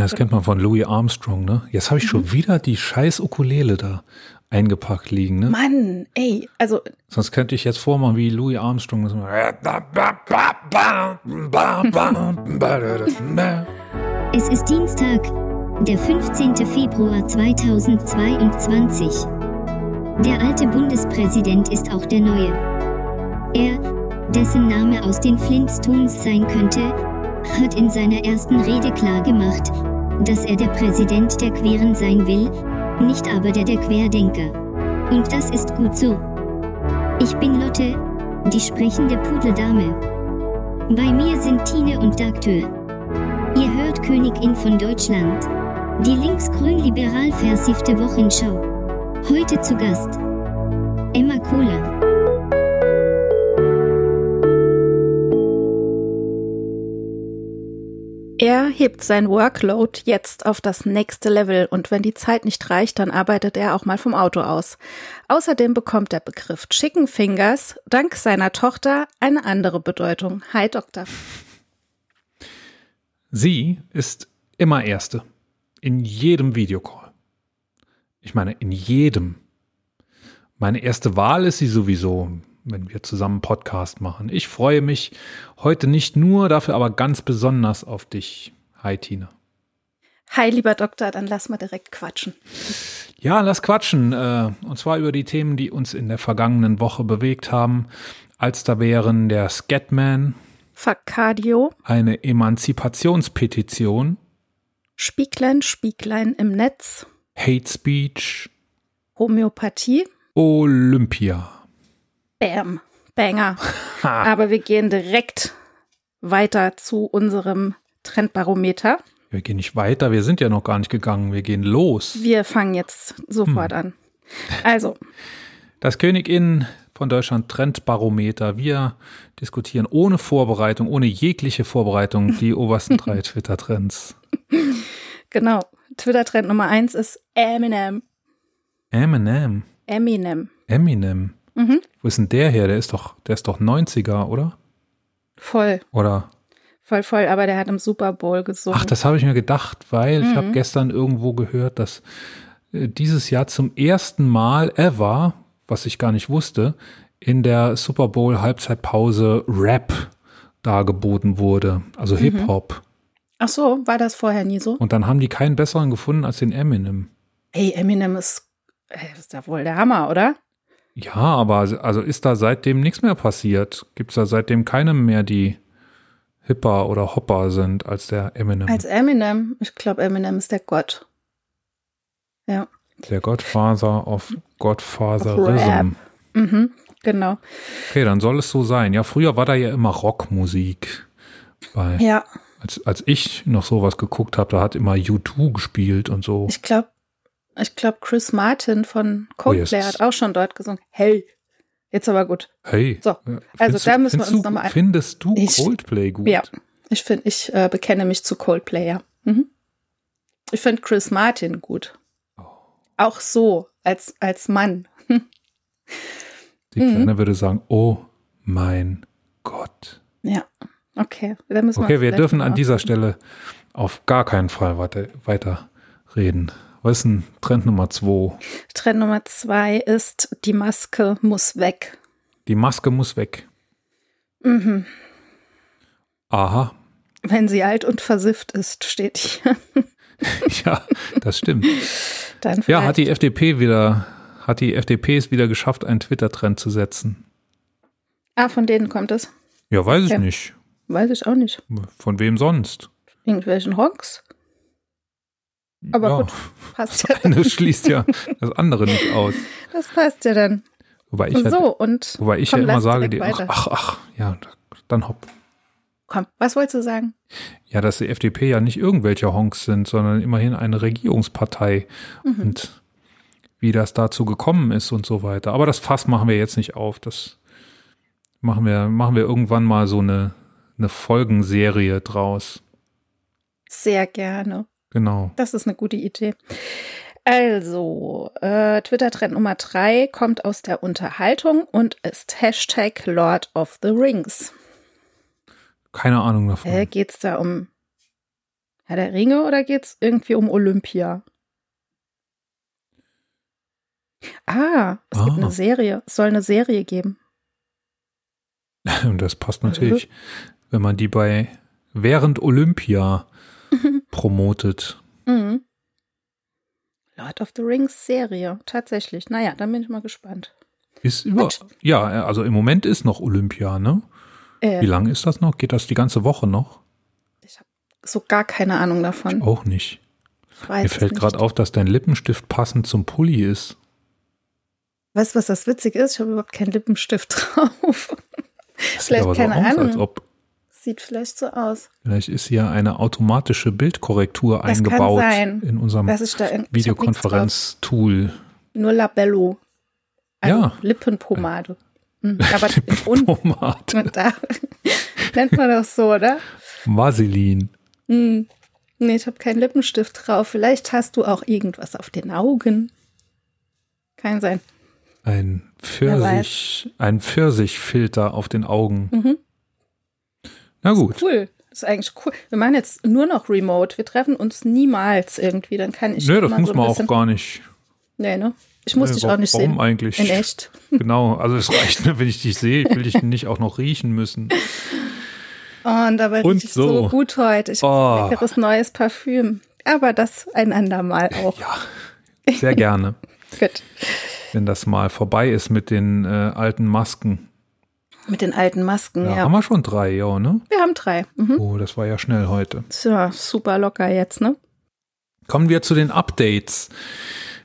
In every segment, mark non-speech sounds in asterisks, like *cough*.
Ja, das kennt man von Louis Armstrong, ne? Jetzt habe ich schon wieder die scheiß Ukulele da eingepackt liegen, ne? Mann, ey, also Sonst könnte ich jetzt vormachen wie Louis Armstrong. *laughs* Es ist Dienstag, der 15. Februar 2022. Der alte Bundespräsident ist auch der neue. Er, dessen Name aus den Flintstones sein könnte, hat in seiner ersten Rede klargemacht, dass er der Präsident der Queren sein will, nicht aber der der Querdenker. Und das ist gut so. Ich bin Lotte, die sprechende Pudeldame. Bei mir sind Tine und Dagtür. Ihr hört Königin von Deutschland. Die linksgrün-liberal versiffte Wochenschau. Heute zu Gast. Emma Kohler. Hebt sein Workload jetzt auf das nächste Level und wenn die Zeit nicht reicht, dann arbeitet er auch mal vom Auto aus. Außerdem bekommt der Begriff Chicken Fingers dank seiner Tochter eine andere Bedeutung. Hi Doktor. Sie ist immer Erste. In jedem Videocall. Ich meine, in jedem. Meine erste Wahl ist sie sowieso, wenn wir zusammen Podcast machen. Ich freue mich heute nicht nur, dafür aber ganz besonders auf dich. Hi, Tina. Hi, lieber Doktor, dann lass mal direkt quatschen. Ja, lass quatschen. Äh, und zwar über die Themen, die uns in der vergangenen Woche bewegt haben. Als da wären der Scatman, Facadio, eine Emanzipationspetition, Spieglein, Spieglein im Netz, Hate Speech, Homöopathie, Olympia. Bam, Banger. *laughs* Aber wir gehen direkt weiter zu unserem Trendbarometer. Wir gehen nicht weiter, wir sind ja noch gar nicht gegangen, wir gehen los. Wir fangen jetzt sofort an. Also, *laughs* Das Königin von Deutschland Trendbarometer. Wir diskutieren ohne Vorbereitung, ohne jegliche Vorbereitung die *laughs* obersten drei Twitter-Trends. genau. Twitter-Trend Nummer eins ist Eminem. Eminem. Eminem. Eminem. Mhm. Wo ist denn der her? Der ist doch, der ist doch 90er, oder? Voll, Oder? Voll, voll. Aber der hat im Super Bowl gesungen. Ach, das habe ich mir gedacht, weil ich Mhm. habe gestern irgendwo gehört, dass äh, dieses Jahr zum ersten Mal ever, was ich gar nicht wusste, in der Super Bowl Halbzeitpause Rap dargeboten wurde, also Mhm. Hip-Hop. Ach so, war das vorher nie so? Und dann haben die keinen besseren gefunden als den Eminem. Ey, Eminem ist, ist ja wohl der Hammer, oder? Ja, aber also ist da seitdem nichts mehr passiert? Gibt es da seitdem keinem mehr, die hipper oder hopper sind als der Eminem? Als Eminem, ich glaube, Eminem ist der Gott. Ja. der Godfather of Of Godfatherism. Mhm, genau. Okay, dann soll es so sein. Ja, früher war da ja immer Rockmusik. Bei, Ja, als, als ich noch sowas geguckt habe, da hat immer U2 gespielt und so. ich glaube, ich glaube, Chris Martin von Coldplay yes. hat auch schon dort gesungen. Hey, jetzt aber gut. Hey. So, äh, also da müssen wir uns du- noch mal ein- Findest du Ich- Coldplay gut? Ja, ich finde, ich äh, bekenne mich zu Coldplay, ja. Mhm. Ich finde Chris Martin gut. Oh. Auch so, als, als Mann. Die Mhm. Kleine würde sagen, oh mein Gott. Ja, okay. Okay, wir vielleicht dürfen an dieser. Stelle auf gar keinen Fall weiter, weiter reden. Was ist denn Trend Nummer zwei? Trend Nummer zwei ist, die Maske muss weg. Die Maske muss weg. Mhm. Aha. Wenn sie alt und versifft ist, steht hier. *laughs* Ja, das stimmt. *laughs* Ja, hat die FDP wieder, hat die FDP es wieder geschafft, einen Twitter-Trend zu setzen? Ah, von denen kommt es. Ja, weiß ich Ja. nicht. Weiß ich auch nicht. Von wem sonst? Irgendwelchen Honks? Aber ja, gut, passt ja. Das schließt ja das andere nicht aus. Das passt ja dann. Wobei ich, ja, so, und wobei ich komm, ja immer sage, die, ach, ach, ach, ja, dann hopp. komm, was wolltest du sagen? Ja, dass die FDP ja nicht irgendwelche Honks sind, sondern immerhin eine Regierungspartei. Mhm. Und wie das dazu gekommen ist und so weiter. Aber das Fass machen wir jetzt nicht auf. Das machen wir, machen wir irgendwann mal so eine, eine Folgenserie draus. Sehr gerne. Genau. Das ist eine gute Idee. Also, äh, Twitter-Trend Nummer drei kommt aus der Unterhaltung und ist Hashtag Lord of the Rings. Keine Ahnung davon. Äh, Geht es da um Herr der Ringe oder geht es irgendwie um Olympia? Ah, es ah. gibt eine Serie. Es soll eine Serie geben. *laughs* Und das passt natürlich, wenn man die bei während Olympia promotet. Mhm. Lord of the Rings Serie, tatsächlich. Naja, dann bin ich mal gespannt. Ist über, ja, also im Moment ist noch Olympia, ne? Äh, Wie lange ist das noch? Geht das die ganze Woche noch? Ich habe so gar keine Ahnung davon. Ich auch nicht. Mir fällt gerade auf, dass dein Lippenstift passend zum Pulli ist. Weißt du, was das witzig ist? Ich habe überhaupt keinen Lippenstift *laughs* drauf. Das vielleicht aber keine so aus, Ahnung. Als ob Sieht vielleicht so aus. Vielleicht ist hier eine automatische Bildkorrektur das eingebaut in unserem in, Videokonferenz-Tool. Nur Labello. Also ja. Lippenpomade. Hm, aber *laughs* Lippenpomade. Da *laughs* nennt man das so, oder? Vaseline. Hm. Nee, ich habe keinen Lippenstift drauf. Vielleicht hast du auch irgendwas auf den Augen. Kann sein. Ein Pfirsich, ein Pfirsichfilter auf den Augen. Mhm. Na gut. Cool. Das ist eigentlich cool. Wir machen jetzt nur noch Remote. Wir treffen uns niemals irgendwie. Dann kann ich. Nee, das muss so man auch gar nicht. Nee, ne? Ich muss nee, dich auch nicht warum sehen. Warum eigentlich? In echt. *laughs* Genau. Also es reicht mir, wenn ich dich sehe. Ich will dich nicht auch noch riechen müssen. *laughs* Oh, und dabei und riecht so. so gut heute. Ich oh. habe leckeres neues Parfüm. Aber das ein andermal auch. Ja, sehr gerne. *laughs* gut. Wenn das mal vorbei ist mit den äh, alten Masken. Mit den alten Masken, ja. ja. Haben wir schon drei, ja, ne? Wir haben drei. Mhm. Oh, das war ja schnell heute. Tja, super locker jetzt, ne? Kommen wir zu den Updates.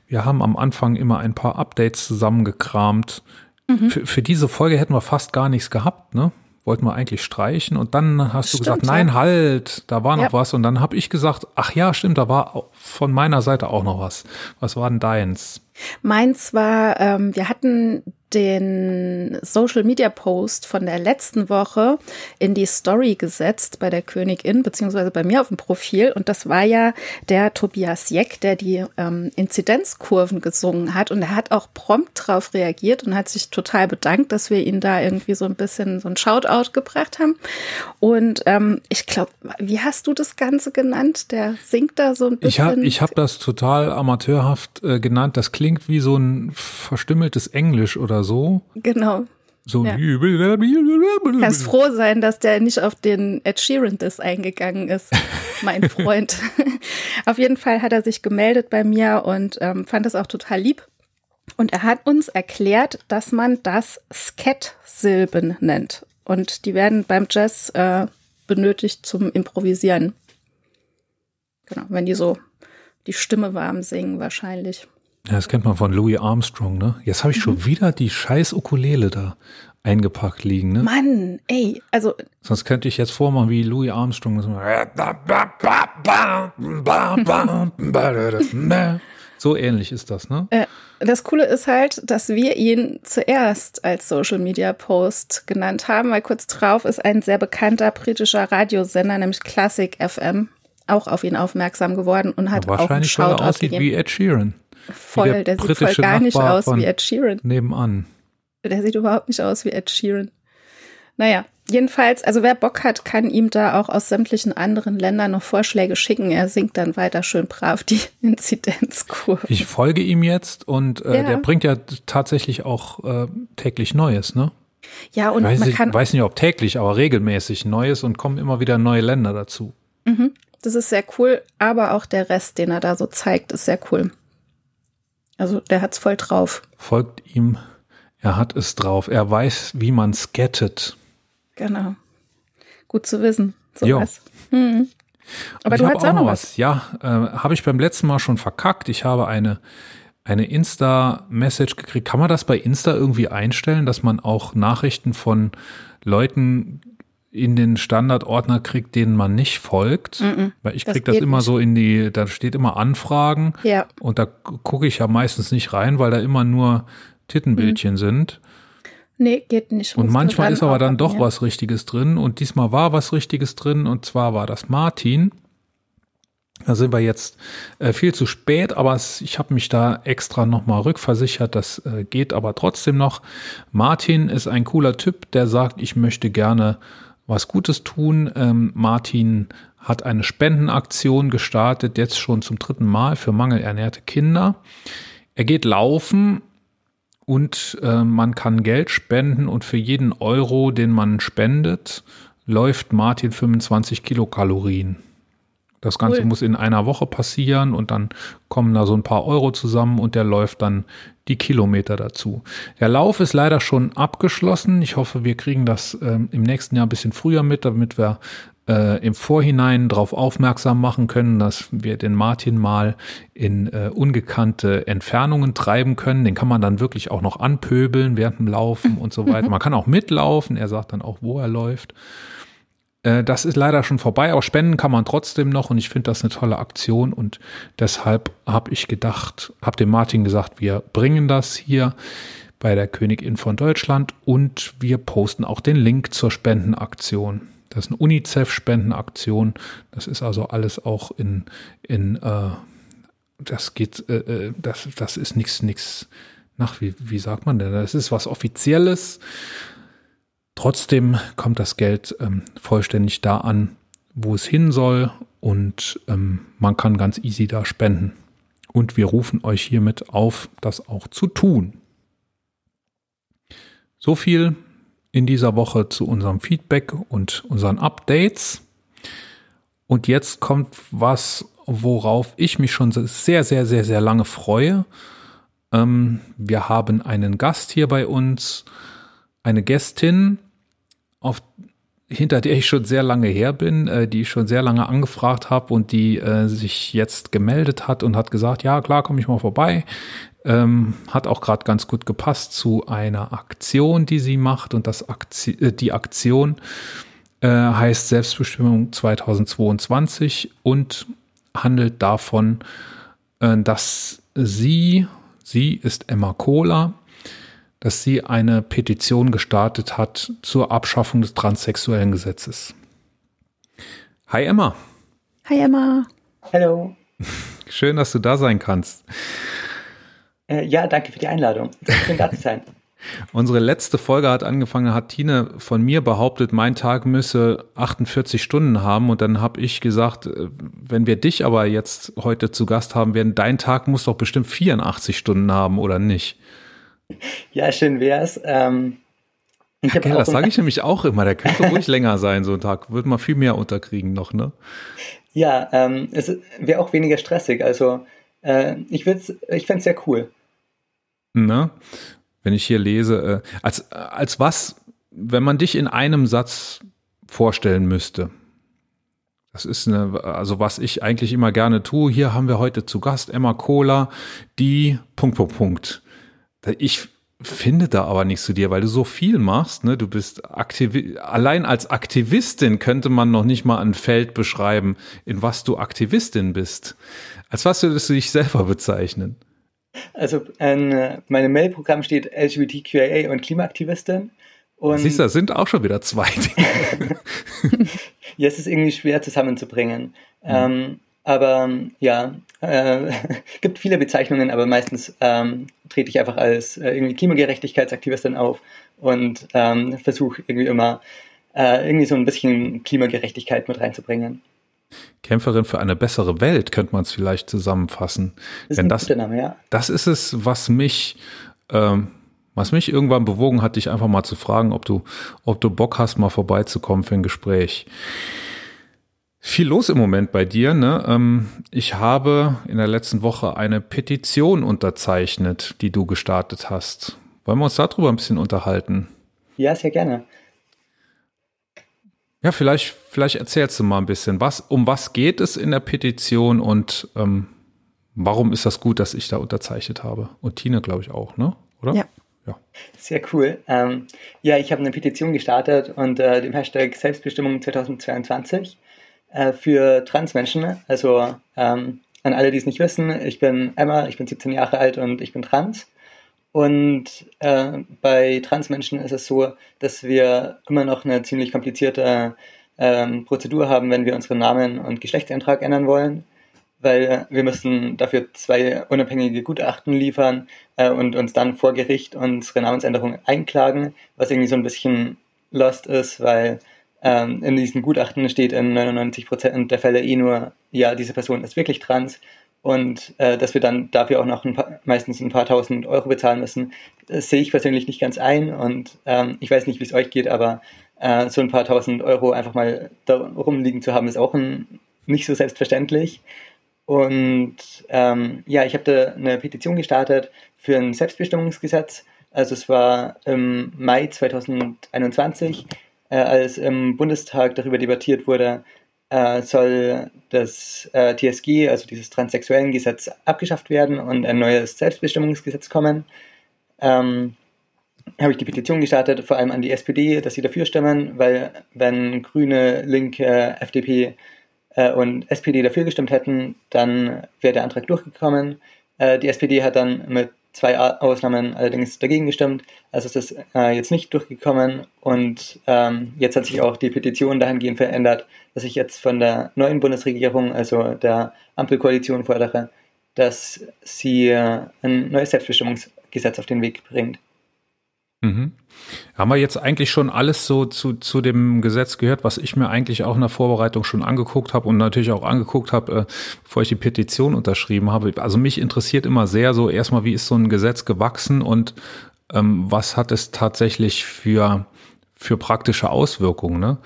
Wir haben am Anfang immer ein paar Updates zusammengekramt. Mhm. Für, für diese Folge hätten wir fast gar nichts gehabt, ne? wollten wir eigentlich streichen und dann hast du gesagt, nein, halt, da war noch ja. was und dann habe ich gesagt, ach ja, stimmt, da war von meiner Seite auch noch was. Was war denn deins? Meins war, ähm, wir hatten den Social Media Post von der letzten Woche in die Story gesetzt bei der Königin, beziehungsweise bei mir auf dem Profil. Und das war ja der Tobias Jeck, der die ähm, Inzidenzkurven gesungen hat. Und er hat auch prompt drauf reagiert und hat sich total bedankt, dass wir ihn da irgendwie so ein bisschen so ein Shoutout gebracht haben. Und ähm, ich glaube, wie hast du das Ganze genannt? Der singt da so ein bisschen. Ich habe ich hab das total amateurhaft äh, genannt. Das klingt wie so ein verstümmeltes Englisch oder so. Genau. So ja. Kannst froh sein, dass der nicht auf den Ed Sheeran Diss eingegangen ist, *laughs* mein Freund. *laughs* auf jeden Fall hat er sich gemeldet bei mir und ähm, fand das auch total lieb. Und er hat uns erklärt, dass man das Sket-Silben nennt. Und die werden beim Jazz äh, benötigt zum Improvisieren. Genau, wenn die so die Stimme warm singen wahrscheinlich. Ja, das kennt man von Louis Armstrong, ne? Jetzt habe ich mhm. schon wieder die scheiß Ukulele da eingepackt liegen, ne? Mann, ey, also. Sonst könnte ich jetzt vormachen wie Louis Armstrong. So ähnlich ist das, ne? Äh, das Coole ist halt, dass wir ihn zuerst als Social Media Post genannt haben, weil kurz drauf ist ein sehr bekannter britischer Radiosender, nämlich Classic FM, auch auf ihn aufmerksam geworden und hat auch einen Shoutout weil er aussieht gegeben. wie Ed Sheeran. Voll, der, der sieht voll gar nicht aus wie Ed Sheeran. Nebenan. Der sieht überhaupt nicht aus wie Ed Sheeran. Naja, jedenfalls, also wer Bock hat, kann ihm da auch aus sämtlichen anderen Ländern noch Vorschläge schicken. Er singt dann weiter schön brav die *laughs* Inzidenzkurve. Ich folge ihm jetzt und äh, ja. der bringt ja tatsächlich auch äh, täglich Neues, ne? Ja, und ich weiß, man kann. Ich weiß nicht, ob täglich, aber regelmäßig Neues und kommen immer wieder neue Länder dazu. Mhm, das ist sehr cool, aber auch der Rest, den er da so zeigt, ist sehr cool. Also der hat's voll drauf. Folgt ihm, er hat es drauf. Er weiß, wie man skettet. Genau. Gut zu wissen. Sowas. Hm. Aber du hast auch noch was. was. Ja, äh, habe ich beim letzten Mal schon verkackt. Ich habe eine, eine Insta-Message gekriegt. Kann man das bei Insta irgendwie einstellen, dass man auch Nachrichten von Leuten in den Standardordner kriegt, denen man nicht folgt. Mm -mm, weil ich kriege das, das immer nicht. so in die, da steht immer Anfragen. Ja. Und da gucke ich ja meistens nicht rein, weil da immer nur Tittenbildchen mm. sind. Nee, geht nicht. Und manchmal ist aber dann doch ja. was Richtiges drin. Und diesmal war was Richtiges drin. Und zwar war das Martin. Da sind wir jetzt äh, viel zu spät, aber es, ich habe mich da extra nochmal rückversichert. Das äh, geht aber trotzdem noch. Martin ist ein cooler Typ, der sagt, ich möchte gerne was Gutes tun. Ähm, Martin hat eine Spendenaktion gestartet, jetzt schon zum dritten Mal für mangelernährte Kinder. Er geht laufen und äh, man kann Geld spenden und für jeden Euro, den man spendet, läuft Martin 25 Kilokalorien. Das Ganze cool. muss in einer Woche passieren und dann kommen da so ein paar Euro zusammen und der läuft dann die Kilometer dazu. Der Lauf ist leider schon abgeschlossen. Ich hoffe, wir kriegen das ähm, im nächsten Jahr ein bisschen früher mit, damit wir äh, im Vorhinein darauf aufmerksam machen können, dass wir den Martin mal in äh, ungekannte Entfernungen treiben können. Den kann man dann wirklich auch noch anpöbeln während dem Laufen und so weiter. *laughs* Man kann auch mitlaufen. Er sagt dann auch, wo er läuft. Äh, das ist leider schon vorbei, aber spenden kann man trotzdem noch und ich finde das eine tolle Aktion und deshalb habe ich gedacht, habe dem Martin gesagt, wir bringen das hier bei der Königin von Deutschland und wir posten auch den Link zur Spendenaktion. Das ist eine UNICEF-Spendenaktion. Das ist also alles auch in, in äh, das geht, äh, äh das, das ist nichts, nichts, nach, wie, wie sagt man denn? Das ist was Offizielles. Trotzdem kommt das Geld ähm, vollständig da an, wo es hin soll und ähm, man kann ganz easy da spenden. Und wir rufen euch hiermit auf, das auch zu tun. So viel in dieser Woche zu unserem Feedback und unseren Updates. Und jetzt kommt was, worauf ich mich schon sehr, sehr, sehr, sehr lange freue. Ähm, wir haben einen Gast hier bei uns, eine Gästin, auf, hinter der ich schon sehr lange her bin, äh, die ich schon sehr lange angefragt habe und die äh, sich jetzt gemeldet hat und hat gesagt, ja klar, komme ich mal vorbei. Ähm, hat auch gerade ganz gut gepasst zu einer Aktion, die sie macht und das Aktion, äh, die Aktion äh, heißt Selbstbestimmung 2022 und handelt davon, äh, dass sie, sie ist Emma Kohler, dass sie eine Petition gestartet hat zur Abschaffung des transsexuellen Gesetzes. Hi Emma. Hi Emma. Hallo. Schön, dass du da sein kannst. Äh, ja, danke für die Einladung. Schön da zu sein. *laughs* Unsere letzte Folge hat angefangen, hat Tine von mir behauptet, mein Tag müsse 48 Stunden haben. Und dann habe ich gesagt, äh, wenn wir dich aber jetzt heute zu Gast haben werden, dein Tag muss doch bestimmt 84 Stunden haben, oder nicht? Ja, schön wär's. Ähm, ich ja, das sage ich nämlich auch immer. Der könnte ruhig länger sein, so ein Tag. Würde man viel mehr unterkriegen noch, ne? Ja, ähm, es wäre auch weniger stressig. Also äh, ich, ich fände es sehr cool. Ne? Wenn ich hier lese, äh, als, als was, wenn man dich in einem Satz vorstellen müsste, das ist eine, also was ich eigentlich immer gerne tue. Hier haben wir heute zu Gast Emma Kohler, die Punkt, Punkt, Punkt. Ich finde da aber nichts zu dir, weil du so viel machst. Ne? Du bist aktiv, allein als Aktivistin könnte man noch nicht mal ein Feld beschreiben, in was du Aktivistin bist. Als was würdest du dich selber bezeichnen? Also in meinem Mailprogramm steht LGBTQIA und Klimaaktivistin. Und Siehst du, das sind auch schon wieder zwei *laughs* Dinge. ja, es ist irgendwie schwer zusammenzubringen. Mhm. Ähm, aber ja, äh, *laughs* gibt viele Bezeichnungen, aber meistens ähm, trete ich einfach als äh, irgendwie Klimagerechtigkeitsaktivistin auf und ähm, versuche irgendwie immer äh, irgendwie so ein bisschen Klimagerechtigkeit mit reinzubringen. Kämpferin für eine bessere Welt könnte man es vielleicht zusammenfassen. Das Denn das, Name, ja. das ist es, was mich, ähm, was mich irgendwann bewogen hat, dich einfach mal zu fragen, ob du, ob du Bock hast, mal vorbeizukommen für ein Gespräch. Viel los im Moment bei dir. Ne? Ähm, ich habe in der letzten Woche eine Petition unterzeichnet, die du gestartet hast. Wollen wir uns darüber ein bisschen unterhalten? Ja, sehr gerne. Ja, vielleicht, vielleicht erzählst du mal ein bisschen, was, um was geht es in der Petition und ähm, warum ist das gut, dass ich da unterzeichnet habe? Und Tine, glaube ich, auch, ne? Oder? Ja. ja. Sehr cool. Ähm, ja, ich habe eine Petition gestartet unter dem Hashtag Selbstbestimmung 2022 äh, für Transmenschen. Also ähm, an alle, die es nicht wissen, ich bin Emma, ich bin 17 Jahre alt und ich bin trans. Und äh, bei Transmenschen ist es so, dass wir immer noch eine ziemlich komplizierte ähm, Prozedur haben, wenn wir unseren Namen und Geschlechtseintrag ändern wollen, weil wir müssen dafür zwei unabhängige Gutachten liefern äh, und uns dann vor Gericht unsere Namensänderung einklagen, was irgendwie so ein bisschen lost ist, weil ähm, in diesen Gutachten steht in 99 Prozent der Fälle eh nur, ja, diese Person ist wirklich trans und äh, dass wir dann dafür auch noch ein paar, meistens ein paar tausend Euro bezahlen müssen, das sehe ich persönlich nicht ganz ein und ähm, ich weiß nicht, wie es euch geht, aber äh, so ein paar tausend Euro einfach mal da rumliegen zu haben, ist auch ein, nicht so selbstverständlich. Und ähm, ja, ich habe da eine Petition gestartet für ein Selbstbestimmungsgesetz. Also es war im Mai 2021, äh, als im Bundestag darüber debattiert wurde, äh, soll das äh, TSG, also dieses transsexuellen Gesetz, abgeschafft werden und ein neues Selbstbestimmungsgesetz kommen. Ähm, habe ich die Petition gestartet, vor allem an die SPD, dass sie dafür stimmen, weil wenn Grüne, Linke, FDP äh, und SPD dafür gestimmt hätten, dann wäre der Antrag durchgekommen. Äh, die SPD hat dann mit zwei Ausnahmen allerdings dagegen gestimmt. Also ist es äh, jetzt nicht durchgekommen und ähm, jetzt hat sich auch die Petition dahingehend verändert, dass ich jetzt von der neuen Bundesregierung, also der Ampelkoalition fordere, dass sie äh, ein neues Selbstbestimmungsgesetz auf den Weg bringt. Mhm. Haben wir jetzt eigentlich schon alles so zu, zu dem Gesetz gehört, was ich mir eigentlich auch in der Vorbereitung schon angeguckt habe und natürlich auch angeguckt habe, äh, bevor ich die Petition unterschrieben habe. Also mich interessiert immer sehr so erstmal, wie ist so ein Gesetz gewachsen und ähm, was hat es tatsächlich für, für praktische Auswirkungen. Ne?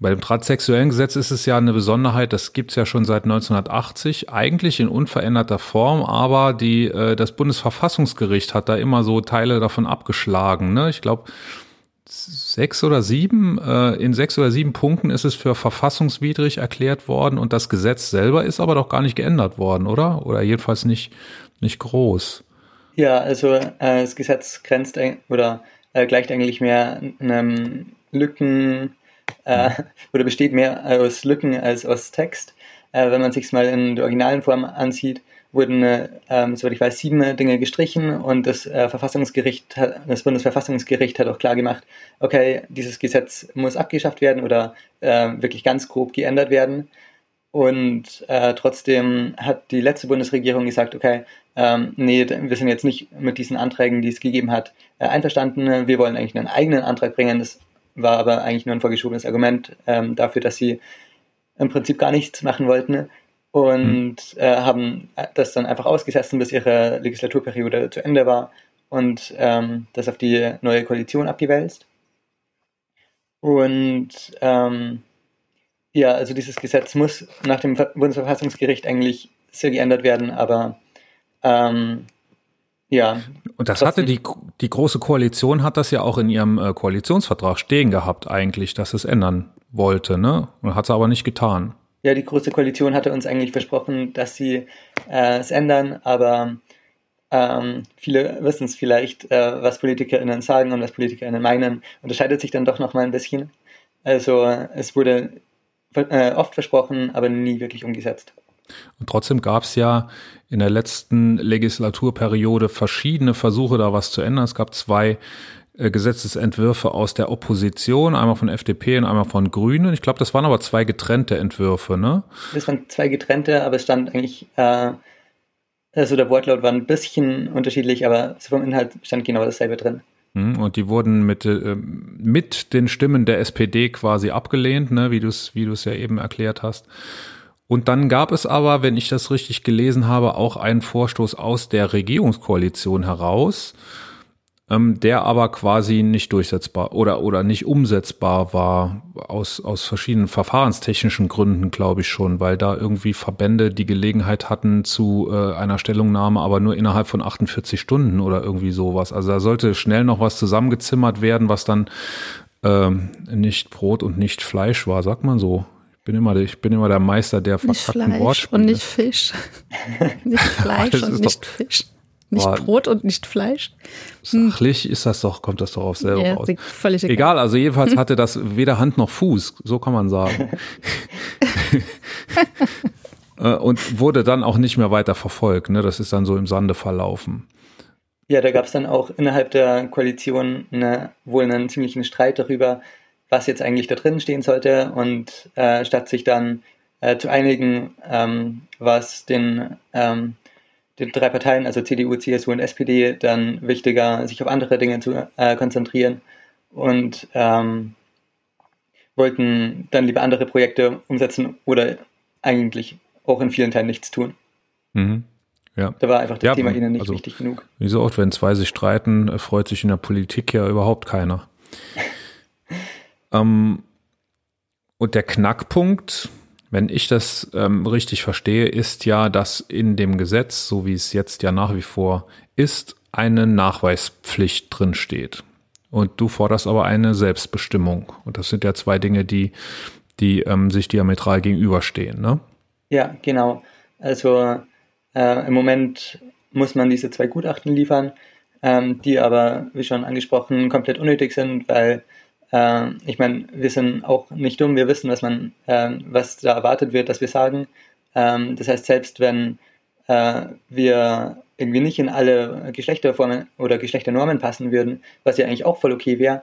Bei dem transsexuellen Gesetz ist es ja eine Besonderheit, das gibt's ja schon seit 1980, eigentlich in unveränderter Form, aber die, äh, das Bundesverfassungsgericht hat da immer so Teile davon abgeschlagen. Ne? Ich glaube, sechs oder sieben, äh, in sechs oder sieben Punkten ist es für verfassungswidrig erklärt worden und das Gesetz selber ist aber doch gar nicht geändert worden, oder? Oder jedenfalls nicht, nicht groß. Ja, also äh, das Gesetz grenzt oder äh, gleicht eigentlich mehr einem Lücken äh, oder besteht mehr aus Lücken als aus Text. Äh, wenn man sich mal in der originalen Form ansieht, wurden, äh, soweit ich weiß, sieben Dinge gestrichen und das äh, Verfassungsgericht, das Bundesverfassungsgericht hat auch klar gemacht, okay, dieses Gesetz muss abgeschafft werden oder äh, wirklich ganz grob geändert werden. Und äh, trotzdem hat die letzte Bundesregierung gesagt, okay, ähm, nee, wir sind jetzt nicht mit diesen Anträgen, die es gegeben hat, äh, einverstanden. Wir wollen eigentlich einen eigenen Antrag bringen. Das war aber eigentlich nur ein vorgeschobenes Argument ähm, dafür, dass sie im Prinzip gar nichts machen wollten und mhm. äh, haben das dann einfach ausgesessen, bis ihre Legislaturperiode zu Ende war und ähm, das auf die neue Koalition abgewälzt. Und ähm, ja, also dieses Gesetz muss nach dem Bundesverfassungsgericht eigentlich sehr geändert werden, aber ähm, ja. Und das hatte die, die Große Koalition hat das ja auch in ihrem äh, Koalitionsvertrag stehen gehabt, eigentlich, dass es ändern wollte, ne? Und hat es aber nicht getan. Ja, die Große Koalition hatte uns eigentlich versprochen, dass sie äh, es ändern, aber ähm, viele wissen es vielleicht, äh, was PolitikerInnen sagen und was PolitikerInnen meinen, unterscheidet sich dann doch nochmal ein bisschen. Also es wurde äh, oft versprochen, aber nie wirklich umgesetzt. Und trotzdem gab es ja in der letzten Legislaturperiode verschiedene Versuche, da was zu ändern. Es gab zwei äh, Gesetzesentwürfe aus der Opposition, einmal von FDP und einmal von Grünen. Ich glaube, das waren aber zwei getrennte Entwürfe, ne? Das waren zwei getrennte, aber es stand eigentlich, äh, also der Wortlaut war ein bisschen unterschiedlich, aber vom Inhalt stand genau dasselbe drin. Hm, und die wurden mit, äh, mit den Stimmen der SPD quasi abgelehnt, ne, wie du es wie ja eben erklärt hast. Und dann gab es aber, wenn ich das richtig gelesen habe, auch einen Vorstoß aus der Regierungskoalition heraus, ähm, der aber quasi nicht durchsetzbar oder, oder nicht umsetzbar war, aus, aus verschiedenen verfahrenstechnischen Gründen, glaube ich schon, weil da irgendwie Verbände die Gelegenheit hatten zu äh, einer Stellungnahme, aber nur innerhalb von 48 Stunden oder irgendwie sowas. Also da sollte schnell noch was zusammengezimmert werden, was dann ähm, nicht Brot und nicht Fleisch war, sagt man so bin immer, ich bin immer der Meister der verkackten Wortspiele. und nicht Fisch. *laughs* nicht Fleisch und nicht doch, Fisch. Nicht boah, Brot und nicht Fleisch. Sachlich ist das doch, kommt das doch auf selber ja, raus. Völlig egal. egal, also jedenfalls hatte das weder Hand noch Fuß, so kann man sagen. *laughs* *laughs* Äh, und wurde dann auch nicht mehr weiter verfolgt. Ne? Das ist dann so im Sande verlaufen. Ja, da gab es dann auch innerhalb der Koalition eine, wohl einen ziemlichen Streit darüber, was jetzt eigentlich da drin stehen sollte und äh, statt sich dann äh, zu einigen, ähm, was den, ähm, den drei Parteien, also CDU, CSU und SPD, dann wichtiger, sich auf andere Dinge zu äh, konzentrieren und ähm, wollten dann lieber andere Projekte umsetzen oder eigentlich auch in vielen Teilen nichts tun. Mhm. Ja. Da war einfach das Ja, Thema ihnen nicht also- wichtig genug. Wie so oft, wenn zwei sich streiten, äh, freut sich in der Politik ja überhaupt keiner. Ähm, und der Knackpunkt, wenn ich das ähm, richtig verstehe, ist ja, dass in dem Gesetz, so wie es jetzt ja nach wie vor ist, eine Nachweispflicht drin steht. Und du forderst aber eine Selbstbestimmung. Und das sind ja zwei Dinge, die, die ähm, sich diametral gegenüberstehen. Ne? Ja, genau. Also äh, im Moment muss man diese zwei Gutachten liefern, ähm, die aber, wie schon angesprochen, komplett unnötig sind, weil äh, ich meine, wir sind auch nicht dumm, wir wissen, was man, ähm, was da erwartet wird, dass wir sagen. Ähm, das heißt, selbst wenn äh, wir irgendwie nicht in alle Geschlechterformen oder Geschlechternormen passen würden, was ja eigentlich auch voll okay wäre,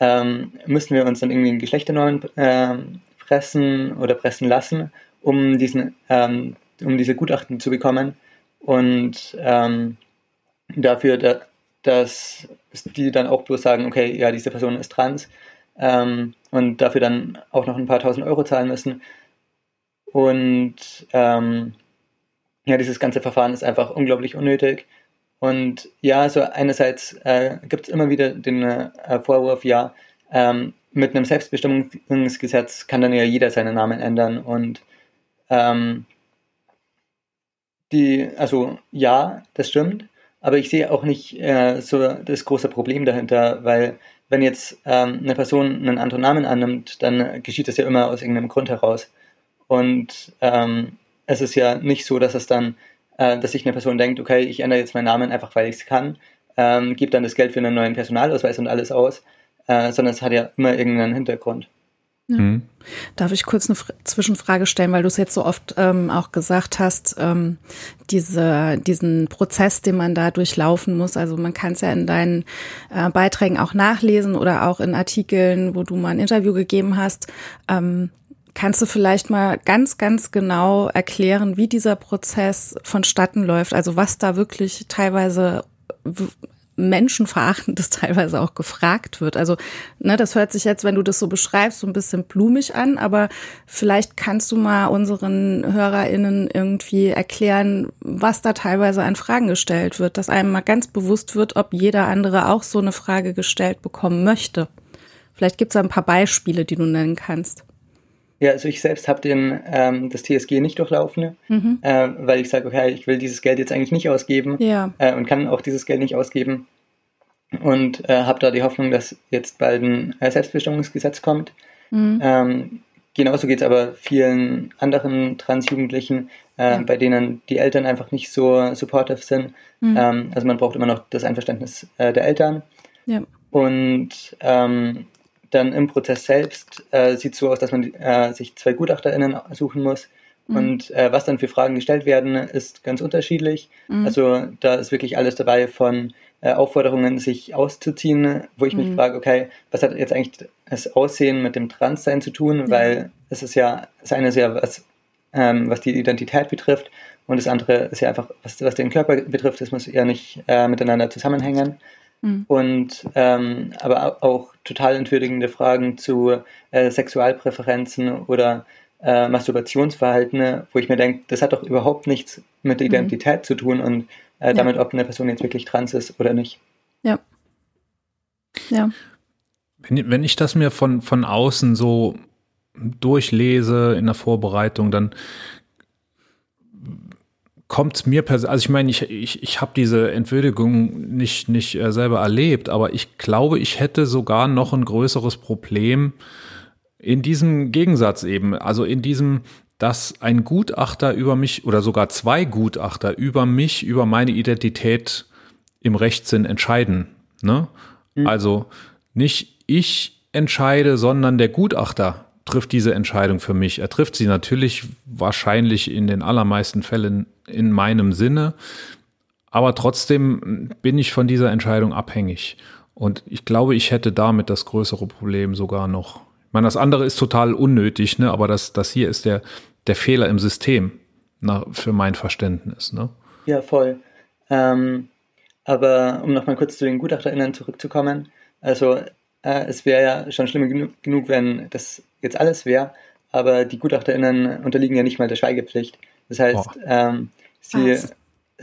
ähm, müssen wir uns dann irgendwie in Geschlechternormen ähm, pressen oder pressen lassen, um diesen, ähm, um diese Gutachten zu bekommen und ähm, dafür, da, dass die dann auch bloß sagen, okay, ja, diese Person ist trans ähm, und dafür dann auch noch ein paar tausend Euro zahlen müssen. Und ähm, ja, dieses ganze Verfahren ist einfach unglaublich unnötig. Und ja, also einerseits äh, gibt es immer wieder den äh, Vorwurf, ja, ähm, mit einem Selbstbestimmungsgesetz kann dann ja jeder seinen Namen ändern. Und ähm, die, also ja, das stimmt, aber ich sehe auch nicht äh, so das große Problem dahinter, weil wenn jetzt ähm, eine Person einen anderen Namen annimmt, dann geschieht das ja immer aus irgendeinem Grund heraus. Und ähm, es ist ja nicht so, dass es dann, äh, dass sich eine Person denkt, okay, ich ändere jetzt meinen Namen einfach, weil ich es kann, ähm, gebe dann das Geld für einen neuen Personalausweis und alles aus, äh, sondern es hat ja immer irgendeinen Hintergrund. Mhm. Darf ich kurz eine Fr- Zwischenfrage stellen, weil du es jetzt so oft ähm, auch gesagt hast, ähm, diese, diesen Prozess, den man da durchlaufen muss. Also man kann es ja in deinen äh, Beiträgen auch nachlesen oder auch in Artikeln, wo du mal ein Interview gegeben hast. Ähm, kannst du vielleicht mal ganz, ganz genau erklären, wie dieser Prozess vonstatten läuft? Also was da wirklich teilweise menschenverachtendes *laughs* teilweise auch gefragt wird. Also, ne, das hört sich jetzt, wenn du das so beschreibst, so ein bisschen blumig an, aber vielleicht kannst du mal unseren HörerInnen irgendwie erklären, was da teilweise an Fragen gestellt wird, dass einem mal ganz bewusst wird, ob jeder andere auch so eine Frage gestellt bekommen möchte. Vielleicht gibt es ein paar Beispiele, die du nennen kannst. Ja, also ich selbst habe den ähm, das TSG nicht durchlaufen, Mhm. äh, weil ich sage, okay, ich will dieses Geld jetzt eigentlich nicht ausgeben Ja. äh, und kann auch dieses Geld nicht ausgeben und äh, habe da die Hoffnung, dass jetzt bald ein äh, Selbstbestimmungsgesetz kommt. Mhm. Ähm, genauso geht es aber vielen anderen Transjugendlichen, äh, Ja. bei denen die Eltern einfach nicht so supportive sind. Mhm. Ähm, also man braucht immer noch das Einverständnis äh, der Eltern. Ja. Und ähm, dann im Prozess selbst äh, sieht es so aus, dass man äh, sich zwei GutachterInnen suchen muss. Mhm. Und äh, was dann für Fragen gestellt werden, ist ganz unterschiedlich. Mhm. Also da ist wirklich alles dabei von äh, Aufforderungen, sich auszuziehen, wo ich mich Mhm. frage, okay, was hat jetzt eigentlich das Aussehen mit dem Transsein zu tun? Weil es ist ja, das eine ist ja was, ähm, was die Identität betrifft und das andere ist ja einfach, was, was den Körper betrifft, das muss ja nicht äh, miteinander zusammenhängen. Mhm. Und ähm, aber au- auch total entwürdigende Fragen zu äh, Sexualpräferenzen oder äh, Masturbationsverhalten, wo ich mir denke, das hat doch überhaupt nichts mit der Mhm. Identität zu tun und äh, Ja. damit, ob eine Person jetzt wirklich trans ist oder nicht. Ja. Ja. Wenn, wenn ich das mir von, von außen so durchlese in der Vorbereitung, dann kommt mir persönlich, also ich meine, ich, ich, ich habe diese Entwürdigung nicht, nicht äh, selber erlebt, aber ich glaube, ich hätte sogar noch ein größeres Problem in diesem Gegensatz eben, also in diesem, dass ein Gutachter über mich oder sogar zwei Gutachter über mich, über meine Identität im Rechtssinn entscheiden. Ne? Also nicht ich entscheide, sondern der Gutachter trifft diese Entscheidung für mich. Er trifft sie natürlich wahrscheinlich in den allermeisten Fällen in meinem Sinne, aber trotzdem bin ich von dieser Entscheidung abhängig. Und ich glaube, ich hätte damit das größere Problem sogar noch. Ich meine, das andere ist total unnötig, ne? aber das, das hier ist der, der Fehler im System na, für mein Verständnis. Ne? Ja, voll. Ähm, aber um nochmal kurz zu den GutachterInnen zurückzukommen, also äh, es wäre ja schon schlimm genu genug, wenn das jetzt alles wäre, aber die GutachterInnen unterliegen ja nicht mal der Schweigepflicht. Das heißt, ähm, sie Was?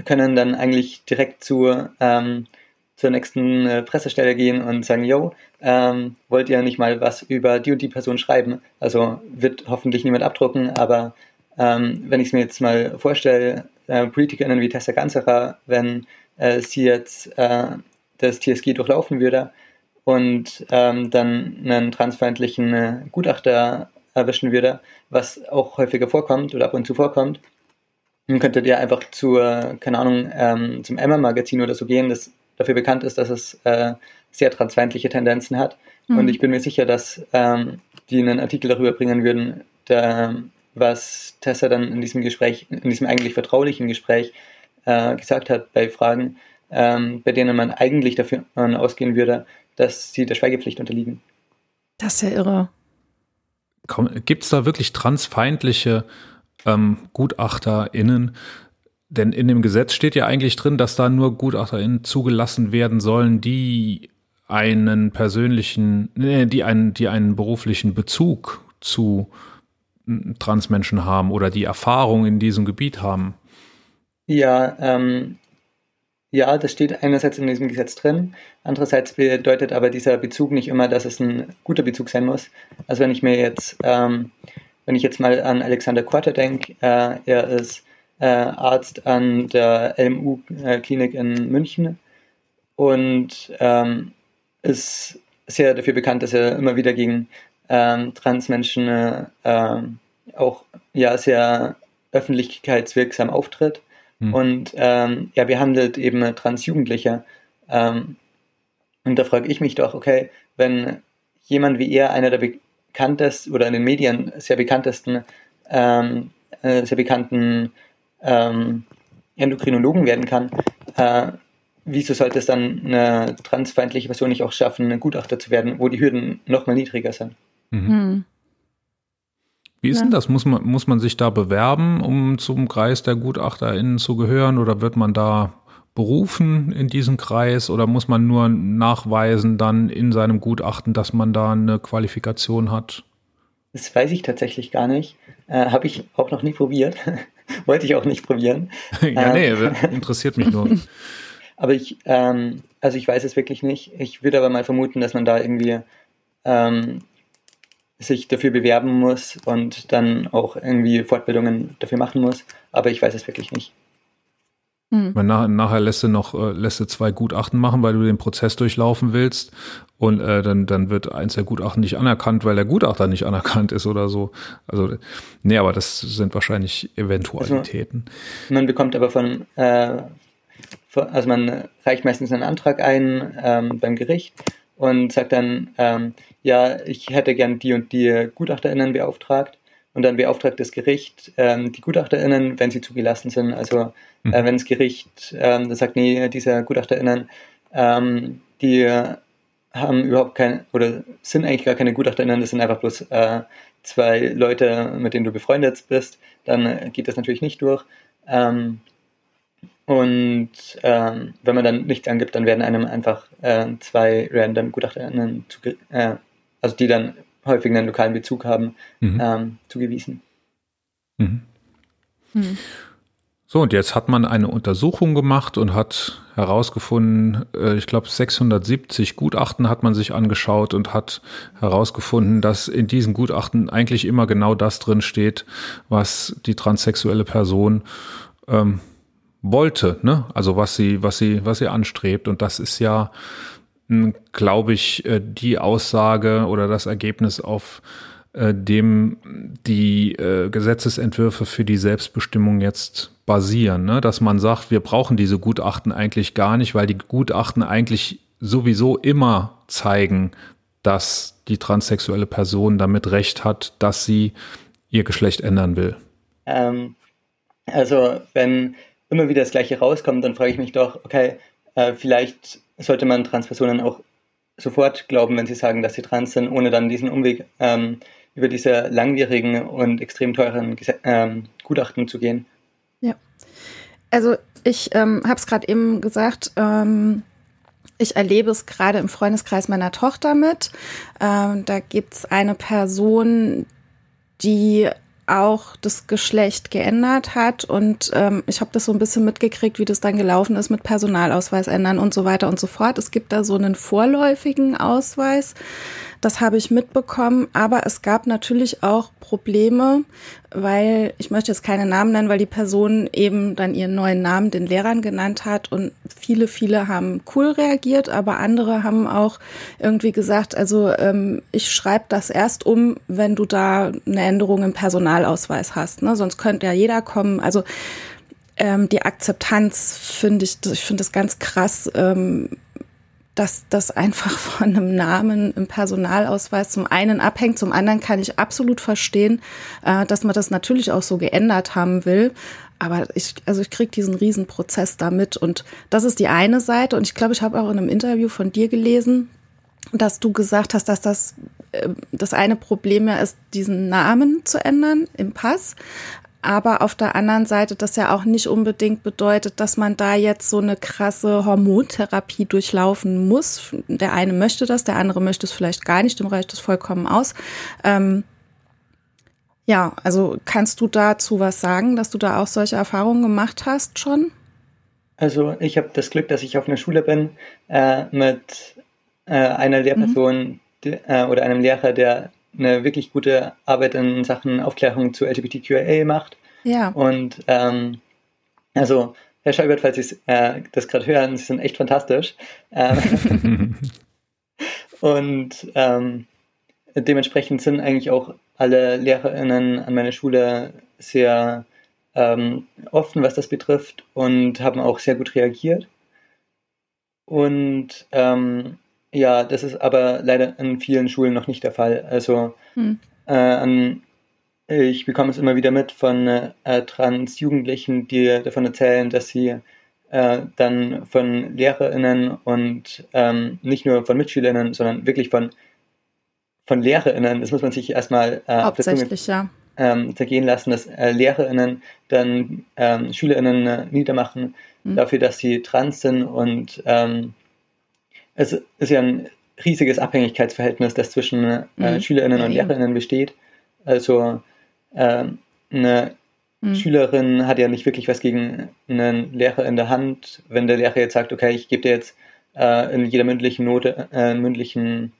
können dann eigentlich direkt zu, ähm, zur nächsten äh, Pressestelle gehen und sagen, yo, ähm, wollt ihr nicht mal was über die und die Person schreiben? Also wird hoffentlich niemand abdrucken, aber ähm, wenn ich es mir jetzt mal vorstelle, äh, PolitikerInnen wie Tessa Ganserer, wenn äh, sie jetzt äh, das TSG durchlaufen würde und ähm, dann einen transfeindlichen äh, Gutachter erwischen würde, was auch häufiger vorkommt oder ab und zu vorkommt, dann könntet ihr einfach zur, keine Ahnung, ähm, zum Emma-Magazin oder so gehen, das dafür bekannt ist, dass es äh, sehr transfeindliche Tendenzen hat. Mhm. Und ich bin mir sicher, dass ähm, die einen Artikel darüber bringen würden, der, was Tessa dann in diesem Gespräch, in diesem eigentlich vertraulichen Gespräch äh, gesagt hat bei Fragen, ähm, bei denen man eigentlich dafür ausgehen würde, dass sie der Schweigepflicht unterliegen. Das ist ja irre. Gibt es da wirklich transfeindliche ähm, GutachterInnen? Denn in dem Gesetz steht ja eigentlich drin, dass da nur GutachterInnen zugelassen werden sollen, die einen persönlichen, nee, die einen, die einen beruflichen Bezug zu Transmenschen haben oder die Erfahrung in diesem Gebiet haben. Ja, ähm, ja, das steht einerseits in diesem Gesetz drin, andererseits bedeutet aber dieser Bezug nicht immer, dass es ein guter Bezug sein muss. Also wenn ich mir jetzt, ähm, wenn ich jetzt mal an Alexander Quarter denke, äh, er ist äh, Arzt an der LMU-Klinik in München und ähm, ist sehr dafür bekannt, dass er immer wieder gegen ähm, Transmenschen äh, auch ja sehr öffentlichkeitswirksam auftritt. Hm. Und ähm, er behandelt eben Transjugendliche. Ähm, und da frage ich mich doch, okay, wenn jemand wie er, einer der bekanntesten oder in den Medien sehr bekanntesten, ähm, äh, sehr bekannten ähm, Endokrinologen werden kann, äh, wieso sollte es dann eine transfeindliche Person nicht auch schaffen, ein Gutachter zu werden, wo die Hürden nochmal niedriger sind? Mhm. Wie ist ja. denn das? Muss man, muss man sich da bewerben, um zum Kreis der GutachterInnen zu gehören oder wird man da berufen in diesen Kreis oder muss man nur nachweisen dann in seinem Gutachten, dass man da eine Qualifikation hat? Das weiß ich tatsächlich gar nicht. Äh, Habe ich auch noch nie probiert. *laughs* Wollte ich auch nicht probieren. *laughs* ja, nee, äh, interessiert mich nur. *laughs* aber ich, ähm, also ich weiß es wirklich nicht. Ich würde aber mal vermuten, dass man da irgendwie ähm, sich dafür bewerben muss und dann auch irgendwie Fortbildungen dafür machen muss. Aber ich weiß es wirklich nicht. Mhm. Nach, nachher lässt du noch äh, lässt du zwei Gutachten machen, weil du den Prozess durchlaufen willst. Und äh, dann, dann wird eins der Gutachten nicht anerkannt, weil der Gutachter nicht *laughs* anerkannt ist oder so. Also, nee, aber das sind wahrscheinlich Eventualitäten. Also, man bekommt aber von, äh, von, also man reicht meistens einen Antrag ein ähm, beim Gericht und sagt dann, ähm, ja, ich hätte gern die und die GutachterInnen beauftragt. Und dann beauftragt das Gericht ähm, die GutachterInnen, wenn sie zugelassen sind. Also mhm. äh, wenn das Gericht ähm, das sagt, nee, diese GutachterInnen, ähm, die haben überhaupt keine, oder sind eigentlich gar keine GutachterInnen, das sind einfach bloß äh, zwei Leute, mit denen du befreundet bist, dann geht das natürlich nicht durch. Ähm, und ähm, wenn man dann nichts angibt, dann werden einem einfach äh, zwei random GutachterInnen, äh, also die dann häufig einen lokalen Bezug haben, mhm. ähm, zugewiesen. Mhm. Mhm. So, und jetzt hat man eine Untersuchung gemacht und hat herausgefunden, äh, ich glaube 670 Gutachten hat man sich angeschaut und hat herausgefunden, dass in diesen Gutachten eigentlich immer genau das drin steht, was die transsexuelle Person ähm, wollte, ne? Also was sie, was sie, was sie anstrebt. Und das ist ja glaube ich, äh, die Aussage oder das Ergebnis, auf äh, dem die äh, Gesetzesentwürfe für die Selbstbestimmung jetzt basieren, ne? dass man sagt, wir brauchen diese Gutachten eigentlich gar nicht, weil die Gutachten eigentlich sowieso immer zeigen, dass die transsexuelle Person damit recht hat, dass sie ihr Geschlecht ändern will. Ähm, also wenn immer wieder das Gleiche rauskommt, dann frage ich mich doch, okay, äh, vielleicht sollte man Transpersonen auch sofort glauben, wenn sie sagen, dass sie trans sind, ohne dann diesen Umweg ähm, über diese langwierigen und extrem teuren ähm, Gutachten zu gehen. Ja. Also ich ähm, habe es gerade eben gesagt, ähm, Ich erlebe es gerade im Freundeskreis meiner Tochter mit. Ähm, da gibt's eine Person, die auch das Geschlecht geändert hat und ähm, ich habe das so ein bisschen mitgekriegt, wie das dann gelaufen ist mit Personalausweis ändern und so weiter und so fort. Es gibt da so einen vorläufigen Ausweis, das habe ich mitbekommen, aber es gab natürlich auch Probleme, weil ich möchte jetzt keine Namen nennen, weil die Person eben dann ihren neuen Namen den Lehrern genannt hat und viele, viele haben cool reagiert, aber andere haben auch irgendwie gesagt, also ähm, ich schreibe das erst um, wenn du da eine Änderung im Personalausweis hast, ne? sonst könnte ja jeder kommen. Also ähm, die Akzeptanz finde ich, ich finde das ganz krass. Ähm, dass das einfach *laughs* von einem Namen im Personalausweis zum einen abhängt, zum anderen kann ich absolut verstehen, äh, dass man das natürlich auch so geändert haben will. Aber ich, also ich kriege diesen Riesenprozess damit und das ist die eine Seite. Und ich glaube, ich habe auch in einem Interview von dir gelesen, dass du gesagt hast, dass das äh, das eine Problem ja ist, diesen Namen zu ändern im Pass aber auf der anderen Seite das ja auch nicht unbedingt bedeutet, dass man da jetzt so eine krasse Hormontherapie durchlaufen muss. Der eine möchte das, der andere möchte es vielleicht gar nicht, dem reicht es vollkommen aus. Ähm, ja, also kannst du dazu was sagen, dass du da auch solche Erfahrungen gemacht hast schon? Also ich habe das Glück, dass ich auf einer Schule bin äh, mit äh, einer Lehrperson mhm. die, äh, oder einem Lehrer, der eine wirklich gute Arbeit in Sachen Aufklärung zu LGBTQIA macht. Ja. Und ähm, also, Herr Scheubert, falls Sie äh, das gerade hören, Sie sind echt fantastisch. Ähm, *laughs* und ähm, dementsprechend sind eigentlich auch alle LehrerInnen an meiner Schule sehr ähm, offen, was das betrifft und haben auch sehr gut reagiert. Und ähm, ja, das ist aber leider in vielen Schulen noch nicht der Fall. Also hm. äh, ich bekomme es immer wieder mit von äh, Trans-Jugendlichen, die davon erzählen, dass sie äh, dann von LehrerInnen und ähm, nicht nur von MitschülerInnen, sondern wirklich von, von LehrerInnen, das muss man sich erstmal äh, Hauptsächlich, ja. ähm, zergehen lassen, dass äh, LehrerInnen dann ähm, SchülerInnen äh, niedermachen hm. dafür, dass sie trans sind und ähm, es ist ja ein riesiges Abhängigkeitsverhältnis, das zwischen äh, mhm. Schülerinnen und Lehrerinnen besteht. Also äh, eine mhm. Schülerin hat ja nicht wirklich was gegen einen Lehrer in der Hand, wenn der Lehrer jetzt sagt, okay, ich gebe dir jetzt äh, in jeder mündlichen Note, äh, mündlichen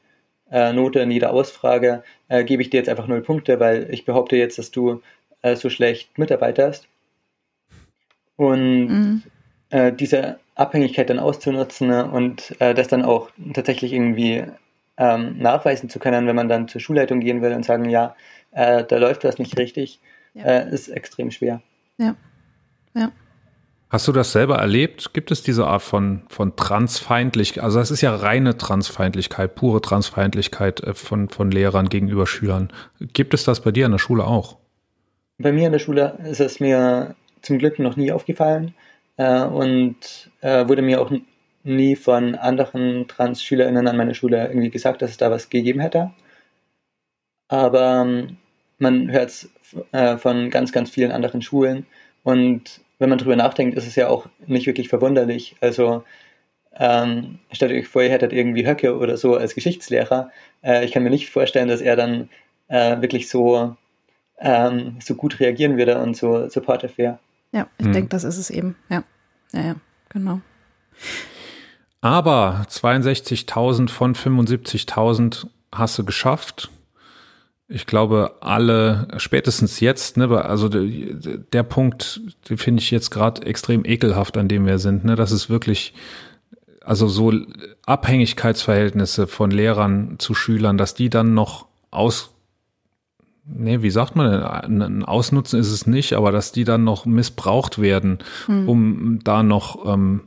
äh, Note, in jeder Ausfrage, äh, gebe ich dir jetzt einfach null Punkte, weil ich behaupte jetzt, dass du so schlecht mitarbeiterst. Und mhm. diese Abhängigkeit dann auszunutzen ne, und äh, das dann auch tatsächlich irgendwie ähm, nachweisen zu können, wenn man dann zur Schulleitung gehen will und sagen, ja, äh, da läuft das nicht richtig, ja. äh, ist extrem schwer. Ja, ja. Hast du das selber erlebt? Gibt es diese Art von, von Transfeindlichkeit? Also es ist ja reine Transfeindlichkeit, pure Transfeindlichkeit äh, von, von Lehrern gegenüber Schülern. Gibt es das bei dir in der Schule auch? Bei mir in der Schule ist es mir zum Glück noch nie aufgefallen äh, und äh, wurde mir auch nie von anderen Trans-SchülerInnen an meiner Schule irgendwie gesagt, dass es da was gegeben hätte. Aber ähm, man hört es äh, von ganz, ganz vielen anderen Schulen und wenn man drüber nachdenkt, ist es ja auch nicht wirklich verwunderlich. Also ähm, stellt euch vor, ihr hättet irgendwie Höcke oder so als Geschichtslehrer. Äh, ich kann mir nicht vorstellen, dass er dann äh, wirklich so, ähm, so gut reagieren würde und so supportive wäre. Ja, ich hm. denke, das ist es eben. Ja, ja, ja genau. Aber 62.000 von 75.000 hast du geschafft. Ich glaube, alle, spätestens jetzt, ne, also der, der Punkt, den finde ich jetzt gerade extrem ekelhaft, an dem wir sind, ne, das ist wirklich, also so Abhängigkeitsverhältnisse von Lehrern zu Schülern, dass die dann noch aus nee, wie sagt man, ein Ausnutzen ist es nicht, aber dass die dann noch missbraucht werden, hm. um da noch ähm,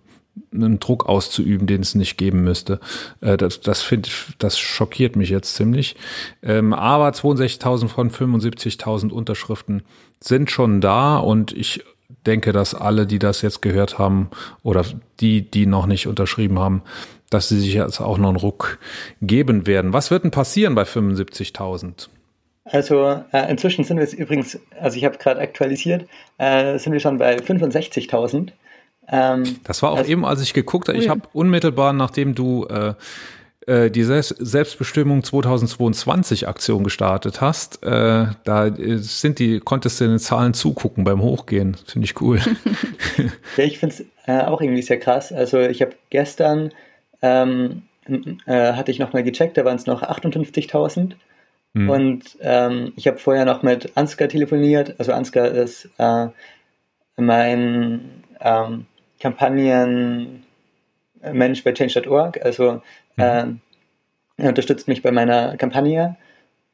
einen Druck auszuüben, den es nicht geben müsste. Äh, das das finde ich, das schockiert mich jetzt ziemlich. Ähm, aber 62.000 von 75.000 Unterschriften sind schon da und ich denke, dass alle, die das jetzt gehört haben oder die, die noch nicht unterschrieben haben, dass sie sich jetzt auch noch einen Ruck geben werden. Was wird denn passieren bei 75.000? Also äh, inzwischen sind wir jetzt übrigens, also ich habe gerade aktualisiert, äh, sind wir schon bei 65.000. Ähm, das war auch also, eben, als ich geguckt habe, ich habe unmittelbar, nachdem du äh, äh, die Selbstbestimmung 2022 Aktion gestartet hast, äh, da sind die, konntest du in den Zahlen zugucken beim Hochgehen. Finde ich cool. *laughs* ja, ich finde es äh, auch irgendwie sehr krass. Also ich habe gestern ähm, äh, hatte ich nochmal gecheckt, da waren es noch 58.000. Mhm. Und ähm, ich habe vorher noch mit Ansgar telefoniert. Also Ansgar ist äh, mein ähm, Kampagnenmensch bei Change.org. Also Mhm. er unterstützt mich bei meiner Kampagne.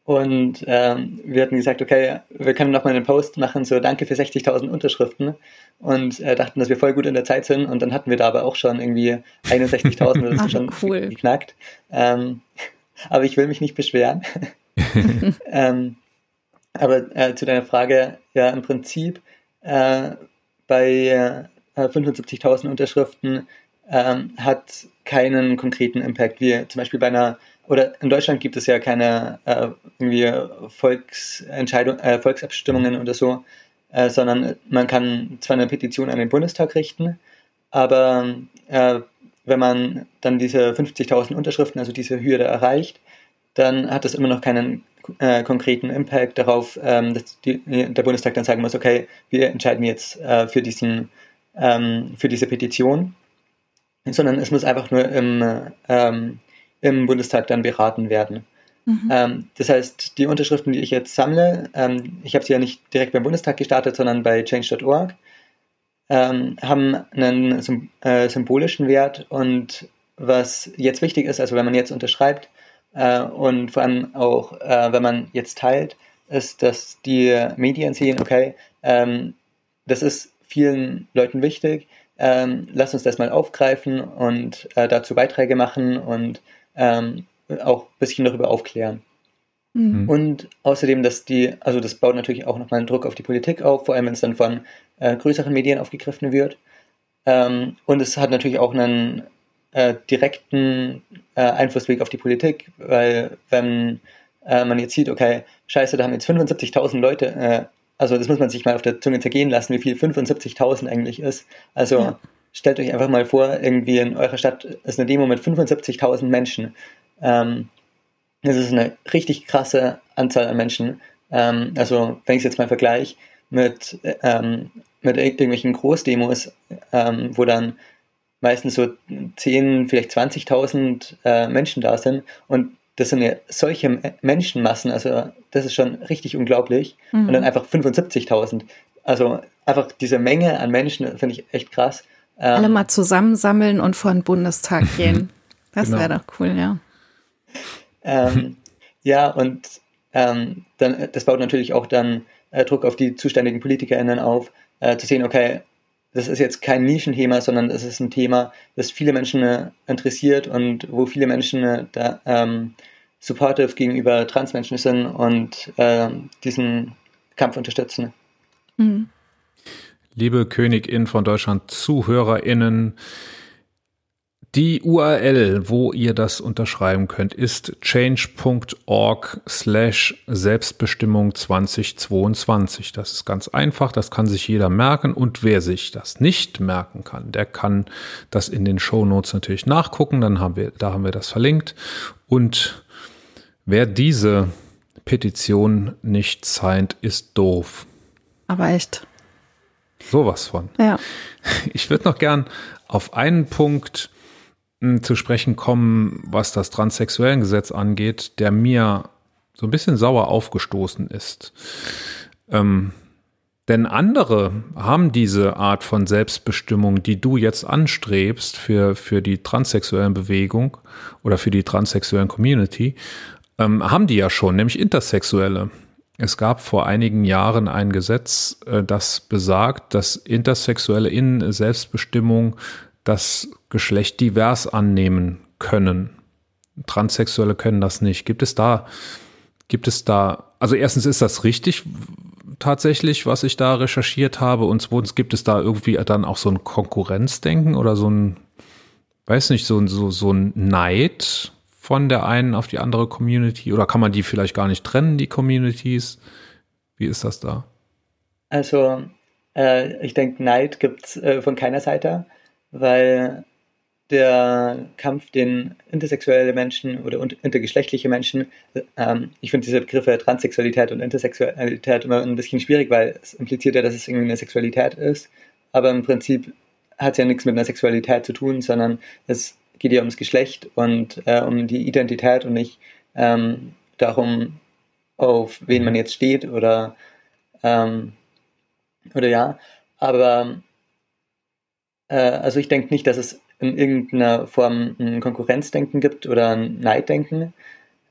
Und ähm, wir hatten gesagt, okay, wir können noch mal einen Post machen, so danke für 60.000 Unterschriften. Und äh, dachten, dass wir voll gut in der Zeit sind. Und dann hatten wir da aber auch schon irgendwie 61.000, das ist *laughs* schon cool. geknackt. Ähm, *laughs* aber ich will mich nicht beschweren. *laughs* ähm, aber äh, zu deiner Frage, ja, im Prinzip äh, bei äh, 75.000 Unterschriften ähm, hat keinen konkreten Impact, wie zum Beispiel bei einer, oder in Deutschland gibt es ja keine äh, irgendwie Volksentscheidung, äh, Volksabstimmungen oder so, äh, sondern man kann zwar eine Petition an den Bundestag richten, aber wenn man dann diese 50.000 Unterschriften, also diese Hürde erreicht, dann hat das immer noch keinen äh, konkreten Impact darauf, ähm, dass die, der Bundestag dann sagen muss, okay, wir entscheiden jetzt äh, für, diesen, ähm, für diese Petition sondern es muss einfach nur im, ähm, im Bundestag dann beraten werden. Mhm. Ähm, das heißt, die Unterschriften, die ich jetzt sammle, ähm, ich habe sie ja nicht direkt beim Bundestag gestartet, sondern bei change.org, ähm, haben einen äh, symbolischen Wert und was jetzt wichtig ist, also wenn man jetzt unterschreibt äh, und vor allem auch, äh, wenn man jetzt teilt, ist, dass die Medien sehen, okay, ähm, das ist vielen Leuten wichtig, ähm, lass uns das mal aufgreifen und äh, dazu Beiträge machen und ähm, auch ein bisschen darüber aufklären. Mhm. Und außerdem, dass die, also das baut natürlich auch nochmal einen Druck auf die Politik auf, vor allem wenn es dann von äh, größeren Medien aufgegriffen wird. Ähm, und es hat natürlich auch einen äh, direkten äh, Einflussweg auf die Politik, weil wenn äh, man jetzt sieht, okay, scheiße, da haben jetzt 75.000 Leute äh, also das muss man sich mal auf der Zunge zergehen lassen, wie viel 75.000 eigentlich ist. Also ja. stellt euch einfach mal vor, irgendwie in eurer Stadt ist eine Demo mit 75.000 Menschen. Ähm, das ist eine richtig krasse Anzahl an Menschen. Ähm, also wenn ich es jetzt mal vergleiche mit, ähm, mit irgendwelchen Großdemos, ähm, wo dann meistens so 10, vielleicht 20.000 äh, Menschen da sind und das sind ja solche Menschenmassen, also das ist schon richtig unglaublich. Mhm. Und dann einfach 75.000. Also einfach diese Menge an Menschen finde ich echt krass. Ähm, Alle mal zusammensammeln und vor den Bundestag *laughs* gehen. Das genau. wäre doch cool, ja. Ähm, *laughs* ja, und ähm, dann, das baut natürlich auch dann äh, Druck auf die zuständigen PolitikerInnen auf, äh, zu sehen, okay, das ist jetzt kein Nischenthema, sondern es ist ein Thema, das viele Menschen äh, interessiert und wo viele Menschen äh, da ähm, supportive gegenüber Transmenschen sind und äh, diesen Kampf unterstützen. Mhm. Liebe Königin von Deutschland, ZuhörerInnen, die URL, wo ihr das unterschreiben könnt, ist change.org slash Selbstbestimmung 2022. Das ist ganz einfach, das kann sich jeder merken und wer sich das nicht merken kann, der kann das in den Show Notes natürlich nachgucken, dann haben wir, da haben wir das verlinkt und wer diese Petition nicht signed, ist doof. Aber echt. Sowas von. Ja. Ich würde noch gern auf einen Punkt zu sprechen kommen, was das transsexuellen Gesetz angeht, der mir so ein bisschen sauer aufgestoßen ist. Ähm, denn andere haben diese Art von Selbstbestimmung, die du jetzt anstrebst für, für die transsexuellen Bewegung oder für die transsexuellen Community, ähm, haben die ja schon, nämlich Intersexuelle. Es gab vor einigen Jahren ein Gesetz, äh, das besagt, dass Intersexuelle in Selbstbestimmung das Geschlecht divers annehmen können. Transsexuelle können das nicht. Gibt es da, gibt es da, also erstens ist das richtig tatsächlich, was ich da recherchiert habe und zweitens gibt es da irgendwie dann auch so ein Konkurrenzdenken oder so ein, weiß nicht, so, so, so ein Neid von der einen auf die andere Community oder kann man die vielleicht gar nicht trennen, die Communities? Wie ist das da? Also Äh, ich denke, Neid gibt es äh, von keiner Seite, weil der Kampf, den intersexuelle Menschen oder intergeschlechtliche Menschen, ähm, ich finde diese Begriffe Transsexualität und Intersexualität immer ein bisschen schwierig, weil es impliziert ja, dass es irgendwie eine Sexualität ist, aber im Prinzip hat es ja nichts mit einer Sexualität zu tun, sondern es geht ja ums Geschlecht und äh, um die Identität und nicht ähm, darum, auf wen man jetzt steht oder, ähm, oder ja. Aber äh, also ich denke nicht, dass es in irgendeiner Form ein Konkurrenzdenken gibt oder ein Neiddenken.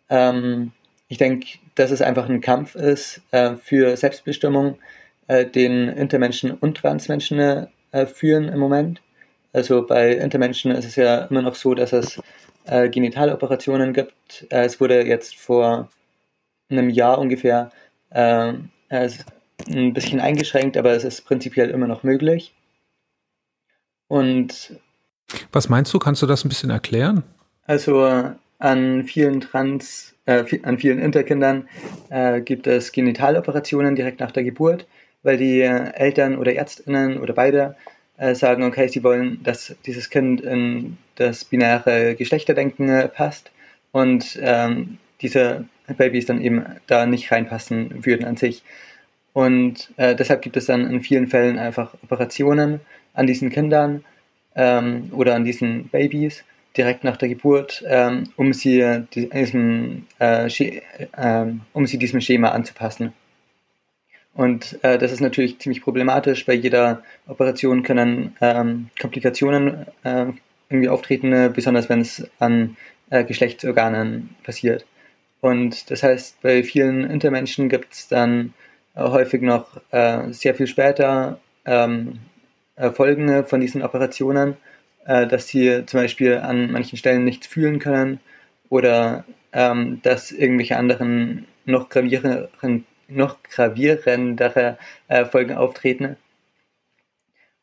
Ähm, ich denke, dass es einfach ein Kampf ist äh, für Selbstbestimmung, äh, den Intermenschen und Transmenschen äh, führen im Moment. Also bei Intermenschen ist es ja immer noch so, dass es äh, Genitaloperationen gibt. Äh, es wurde jetzt vor einem Jahr ungefähr äh, ein bisschen eingeschränkt, aber es ist prinzipiell immer noch möglich. Und was meinst du? Kannst du das ein bisschen erklären? Also an vielen Trans, äh, an vielen Interkindern äh, gibt es Genitaloperationen direkt nach der Geburt, weil die Eltern oder Ärztinnen oder beide äh, sagen, okay, sie wollen, dass dieses Kind in das binäre Geschlechterdenken äh, passt und ähm, diese Babys dann eben da nicht reinpassen würden an sich. Und äh, deshalb gibt es dann in vielen Fällen einfach Operationen an diesen Kindern ähm, oder an diesen Babys direkt nach der Geburt, ähm, um, sie diesem, äh, äh, um sie diesem Schema anzupassen. Und äh, das ist natürlich ziemlich problematisch. Bei jeder Operation können ähm, Komplikationen äh, irgendwie auftreten, besonders wenn es an äh, Geschlechtsorganen passiert. Und das heißt, bei vielen Intermenschen gibt es dann äh, häufig noch sehr viel später ähm, Folgen von diesen Operationen, äh, dass sie zum Beispiel an manchen Stellen nichts fühlen können oder ähm, dass irgendwelche anderen noch gravierendere, noch gravierendere äh, Folgen auftreten.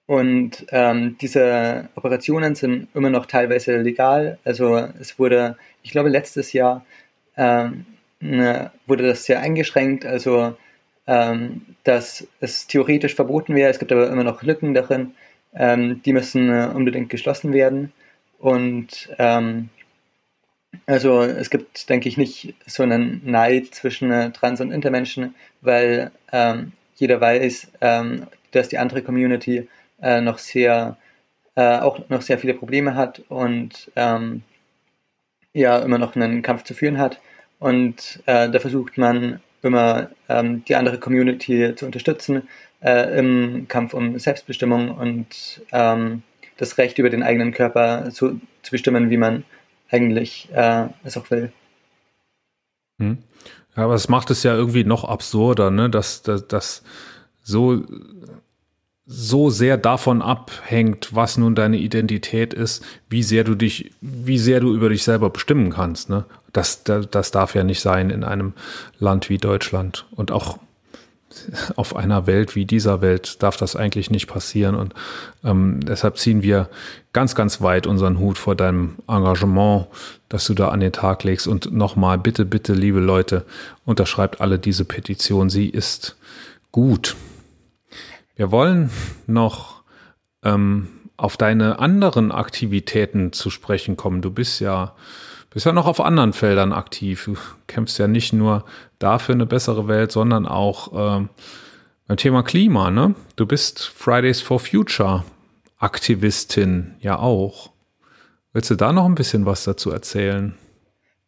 Und ähm, diese Operationen sind immer noch teilweise legal. Also es wurde, ich glaube, letztes Jahr ähm, ne, wurde das sehr eingeschränkt. Also dass es theoretisch verboten wäre. Es gibt aber immer noch Lücken darin. Ähm, die müssen äh, unbedingt geschlossen werden. Und ähm, also es gibt, denke ich, nicht so einen Neid zwischen äh, Trans- und Intermenschen, weil ähm, jeder weiß, ähm, dass die andere Community äh, noch sehr, äh, auch noch sehr viele Probleme hat und ähm, ja immer noch einen Kampf zu führen hat. Und äh, da versucht man immer ähm, die andere Community zu unterstützen äh, im Kampf um Selbstbestimmung und ähm, das Recht über den eigenen Körper so, zu bestimmen, wie man eigentlich äh, es auch will. Hm. Ja, aber es macht es ja irgendwie noch absurder, ne? dass, dass, dass so so sehr davon abhängt, was nun deine Identität ist, wie sehr du dich, wie sehr du über dich selber bestimmen kannst. Ne? Das, das, das darf ja nicht sein in einem Land wie Deutschland und auch *laughs* auf einer Welt wie dieser Welt darf das eigentlich nicht passieren. Und ähm, deshalb ziehen wir ganz, ganz weit unseren Hut vor deinem Engagement, das du da an den Tag legst. Und nochmal, bitte, bitte, liebe Leute, unterschreibt alle diese Petition. Sie ist gut. Wir wollen noch ähm, auf deine anderen Aktivitäten zu sprechen kommen. Du bist ja, bist ja noch auf anderen Feldern aktiv. Du kämpfst ja nicht nur dafür eine bessere Welt, sondern auch ähm, beim Thema Klima. Ne? Du bist Fridays for Future Aktivistin ja auch. Willst du da noch ein bisschen was dazu erzählen?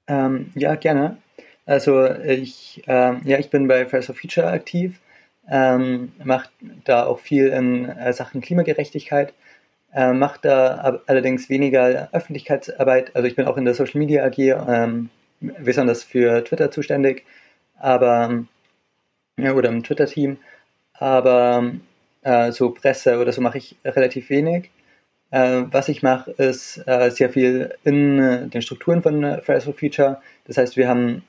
Ähm, ja, gerne. Also ich, ähm, ja, ich bin bei Fridays for Future aktiv ähm, macht da auch viel in äh, Sachen Klimagerechtigkeit, äh, macht da allerdings weniger Öffentlichkeitsarbeit. Also ich bin auch in der Social Media AG, ähm, besonders für Twitter zuständig, aber ja, oder im Twitter-Team, aber äh, so Presse oder so mache ich relativ wenig. Äh, was ich mache, ist äh, sehr viel in äh, den Strukturen von Fridays for Future. Das heißt, wir haben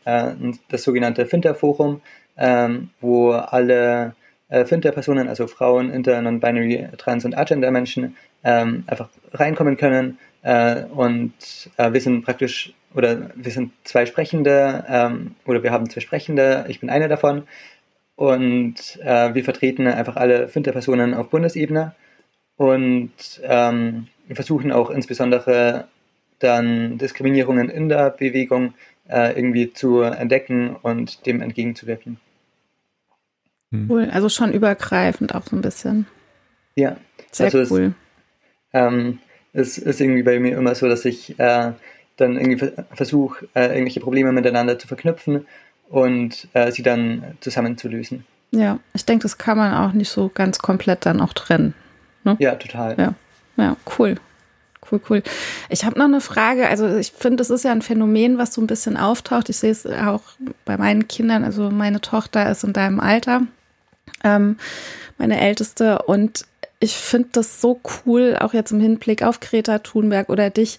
das sogenannte Finter-Forum, ähm, wo alle äh, Finter-Personen, also Frauen, Inter, Non-Binary, Trans- und Agender-Menschen ähm, einfach reinkommen können. Äh, und äh, wir sind praktisch, oder wir sind zwei Sprechende, ähm, oder wir haben zwei Sprechende, ich bin einer davon. und äh, wir vertreten einfach alle Finter-Personen auf Bundesebene und ähm, wir versuchen auch insbesondere dann Diskriminierungen in der Bewegung äh, irgendwie zu entdecken und dem entgegenzuwirken. Hm. Cool, also schon übergreifend auch so ein bisschen. Ja, sehr also cool. Es, ähm, es ist irgendwie bei mir immer so, dass ich äh, dann irgendwie versuche, äh, irgendwelche Probleme miteinander zu verknüpfen und äh, sie dann zusammenzulösen. Ja, ich denke, das kann man auch nicht so ganz komplett dann auch trennen. Ne? Ja, total. Ja, ja cool. Cool, cool. Ich habe noch eine Frage. Also ich finde, das ist ja ein Phänomen, was so ein bisschen auftaucht. Ich sehe es auch bei meinen Kindern. Also meine Tochter ist in deinem Alter, ähm, meine älteste. Und ich finde das so cool, auch jetzt im Hinblick auf Greta Thunberg oder dich,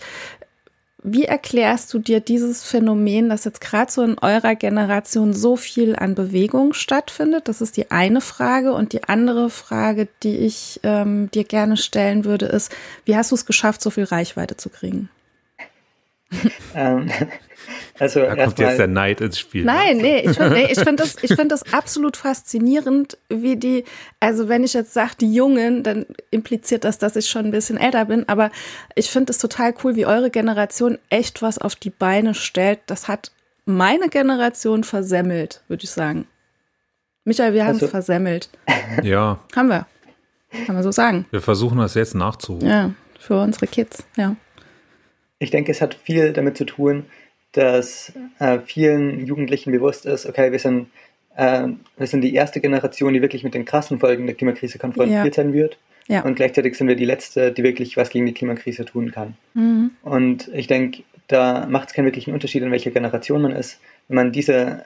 wie erklärst du dir dieses Phänomen, dass jetzt gerade so in eurer Generation so viel an Bewegung stattfindet? Das ist die eine Frage. Und die andere Frage, die ich ähm, dir gerne stellen würde, ist, wie hast du es geschafft, so viel Reichweite zu kriegen? *laughs* ähm, also da kommt jetzt der Neid ins Spiel. Nein, nee, ich finde nee, find das, find das *laughs* absolut faszinierend, wie die, also wenn ich jetzt sage, die Jungen, dann impliziert das, dass ich schon ein bisschen älter bin, aber ich finde es total cool, wie eure Generation echt was auf die Beine stellt. Das hat meine Generation versemmelt, würde ich sagen. Michael, wir haben also, es versemmelt. *laughs* Ja. Haben wir. Kann man so sagen. Wir versuchen das jetzt nachzuholen. Ja, für unsere Kids, ja. Ich denke, es hat viel damit zu tun, dass äh, vielen Jugendlichen bewusst ist, okay, wir sind, äh, wir sind die erste Generation, die wirklich mit den krassen Folgen der Klimakrise konfrontiert ja. sein wird. Ja. Und gleichzeitig sind wir die letzte, die wirklich was gegen die Klimakrise tun kann. Mhm. Und ich denke, da macht es keinen wirklichen Unterschied, in welcher Generation man ist. Wenn man diese,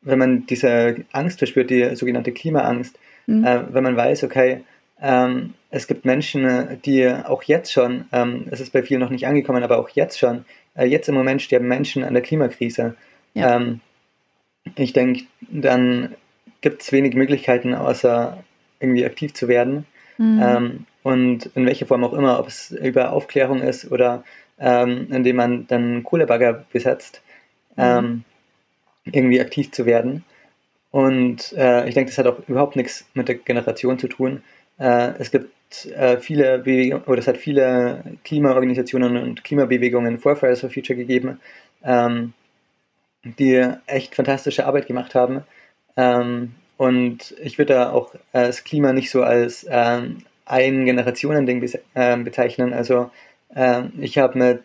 wenn man diese Angst verspürt, die sogenannte Klimaangst, mhm. äh, wenn man weiß, okay, ähm, es gibt Menschen, die auch jetzt schon, ähm, es ist bei vielen noch nicht angekommen, aber auch jetzt schon, äh, jetzt im Moment sterben Menschen an der Klimakrise. Ja. Ähm, ich denke, dann gibt es wenig Möglichkeiten, außer irgendwie aktiv zu werden. Mhm. Ähm, und in welcher Form auch immer, ob es über Aufklärung ist oder ähm, indem man dann Kohlebagger besetzt, mhm. Ähm, irgendwie aktiv zu werden. Und äh, ich denke, das hat auch überhaupt nichts mit der Generation zu tun. Äh, es gibt äh, viele Bewegungen, oder es hat viele Klimaorganisationen und Klimabewegungen vor Fridays for Future gegeben, ähm, die echt fantastische Arbeit gemacht haben. Ähm, und ich würde da auch äh, das Klima nicht so als ähm, ein Generationending be äh, bezeichnen. Also ich habe mit,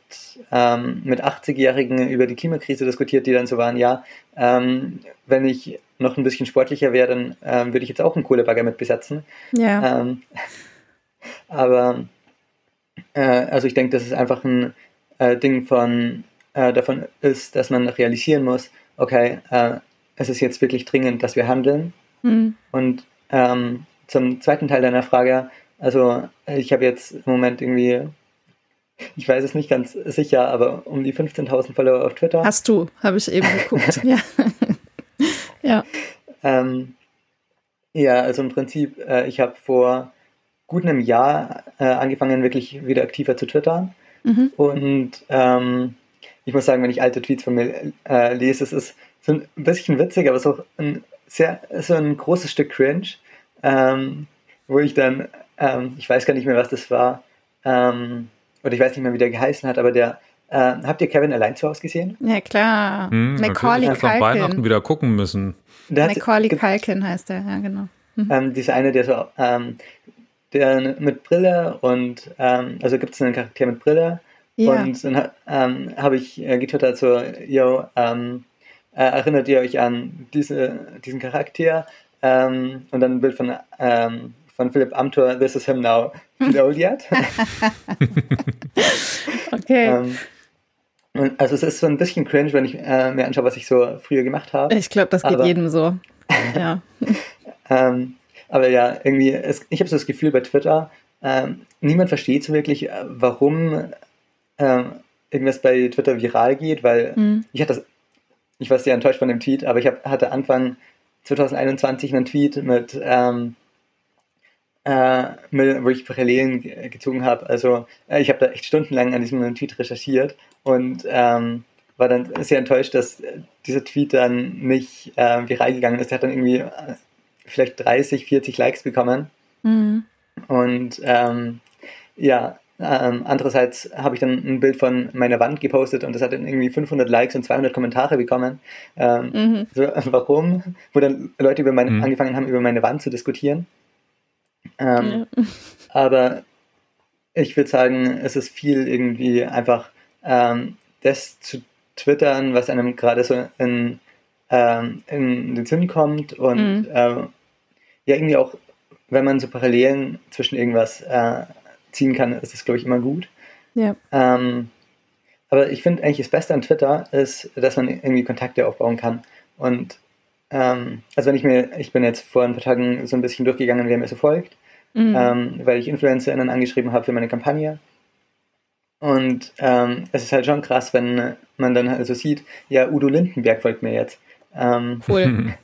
ähm, mit 80-Jährigen über die Klimakrise diskutiert, die dann so waren, ja, ähm, wenn ich noch ein bisschen sportlicher wäre, dann ähm, würde ich jetzt auch einen Kohlebagger mit besetzen. Ja. Ähm, *laughs* aber äh, also ich denke, dass es einfach ein äh, Ding von äh, davon ist, dass man realisieren muss, okay, äh, es ist jetzt wirklich dringend, dass wir handeln. Mhm. Und ähm, zum zweiten Teil deiner Frage, also ich habe jetzt im Moment irgendwie, ich weiß es nicht ganz sicher, aber um die 15.000 Follower auf Twitter. Hast du, habe ich eben geguckt. *laughs* ja. *laughs* ja. Ähm, ja, also im Prinzip, äh, ich habe vor gut einem Jahr äh, angefangen, wirklich wieder aktiver zu twittern. Mhm. Und ähm, ich muss sagen, wenn ich alte Tweets von mir äh, lese, es ist so ein bisschen witzig, aber es ist auch ein sehr, so ein großes Stück cringe, ähm, wo ich dann, ähm, ich weiß gar nicht mehr, was das war, ähm, oder ich weiß nicht mehr, wie der geheißen hat, aber der, äh, habt ihr Kevin allein zu Hause gesehen? Ja, klar. Hm, Macaulay Culkin. Ich Weihnachten wieder gucken müssen. Macaulay Culkin heißt der, ja, genau. Mhm. Ähm, dieser eine, der so ähm, der mit Brille und ähm, also gibt es einen Charakter mit Brille ja. und dann ähm, habe ich äh, getwittert so, yo, ähm, äh, erinnert ihr euch an diese, diesen Charakter? Ähm, und dann ein Bild von, ähm, von Philipp Amthor, This is him now. Yet? *laughs* okay. Ähm, also es ist so ein bisschen cringe, wenn ich äh, mir anschaue, was ich so früher gemacht habe. Ich glaube, das geht Aber, jedem so. *laughs* Ja. ähm, aber ja, irgendwie, es, ich habe so das Gefühl bei Twitter, ähm, niemand versteht so wirklich, äh, warum ähm, irgendwas bei Twitter viral geht, weil mhm. ich hatte das, ich war sehr enttäuscht von dem Tweet, aber ich hab, hatte Anfang 2021 einen Tweet mit, ähm, äh, mit wo ich Parallelen gezogen habe. Also äh, ich habe da echt stundenlang an diesem Tweet recherchiert und ähm, war dann sehr enttäuscht, dass dieser Tweet dann nicht äh, viral gegangen ist. Er hat dann irgendwie äh, vielleicht 30, 40 Likes bekommen. Mhm. Und ähm, ja, ähm, andererseits habe ich dann ein Bild von meiner Wand gepostet und das hat dann irgendwie 500 Likes und 200 Kommentare bekommen. Ähm, mhm. so, warum? Wo dann Leute über meine, mhm. angefangen haben, über meine Wand zu diskutieren. Ähm, ja. Aber ich würde sagen, es ist viel irgendwie einfach ähm, das zu twittern, was einem gerade so in, ähm, in den Sinn kommt und mhm. äh, ja, irgendwie auch, wenn man so Parallelen zwischen irgendwas äh, ziehen kann, ist das, glaube ich, immer gut. Ja. Ähm, aber ich finde eigentlich das Beste an Twitter ist, dass man irgendwie Kontakte aufbauen kann. Und ähm, also wenn ich mir, ich bin jetzt vor ein paar Tagen so ein bisschen durchgegangen, wer mir so folgt, mhm. ähm, weil ich InfluencerInnen angeschrieben habe für meine Kampagne. Und ähm, es ist halt schon krass, wenn man dann also sieht, ja, Udo Lindenberg folgt mir jetzt. Ähm, cool. *laughs*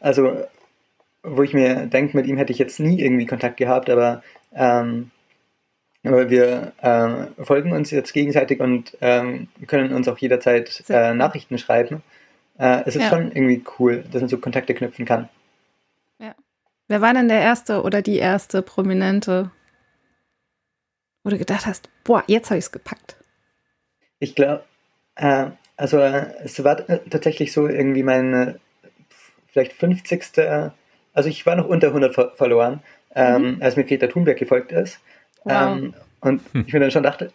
Also, wo ich mir denke, mit ihm hätte ich jetzt nie irgendwie Kontakt gehabt, aber ähm, aber wir äh, folgen uns jetzt gegenseitig und ähm, können uns auch jederzeit äh, Nachrichten schreiben. Äh, es ist ja. schon irgendwie cool, dass man so Kontakte knüpfen kann. Ja. Wer war denn der erste oder die erste Prominente, wo du gedacht hast, boah, jetzt habe ich es gepackt? Ich glaube, äh, also äh, es war tatsächlich so irgendwie mein vielleicht 50. Also ich war noch unter 100 ver verloren, ähm, mhm. als mir Greta Thunberg gefolgt ist. Wow. Ähm, und hm. ich mir dann schon dachte,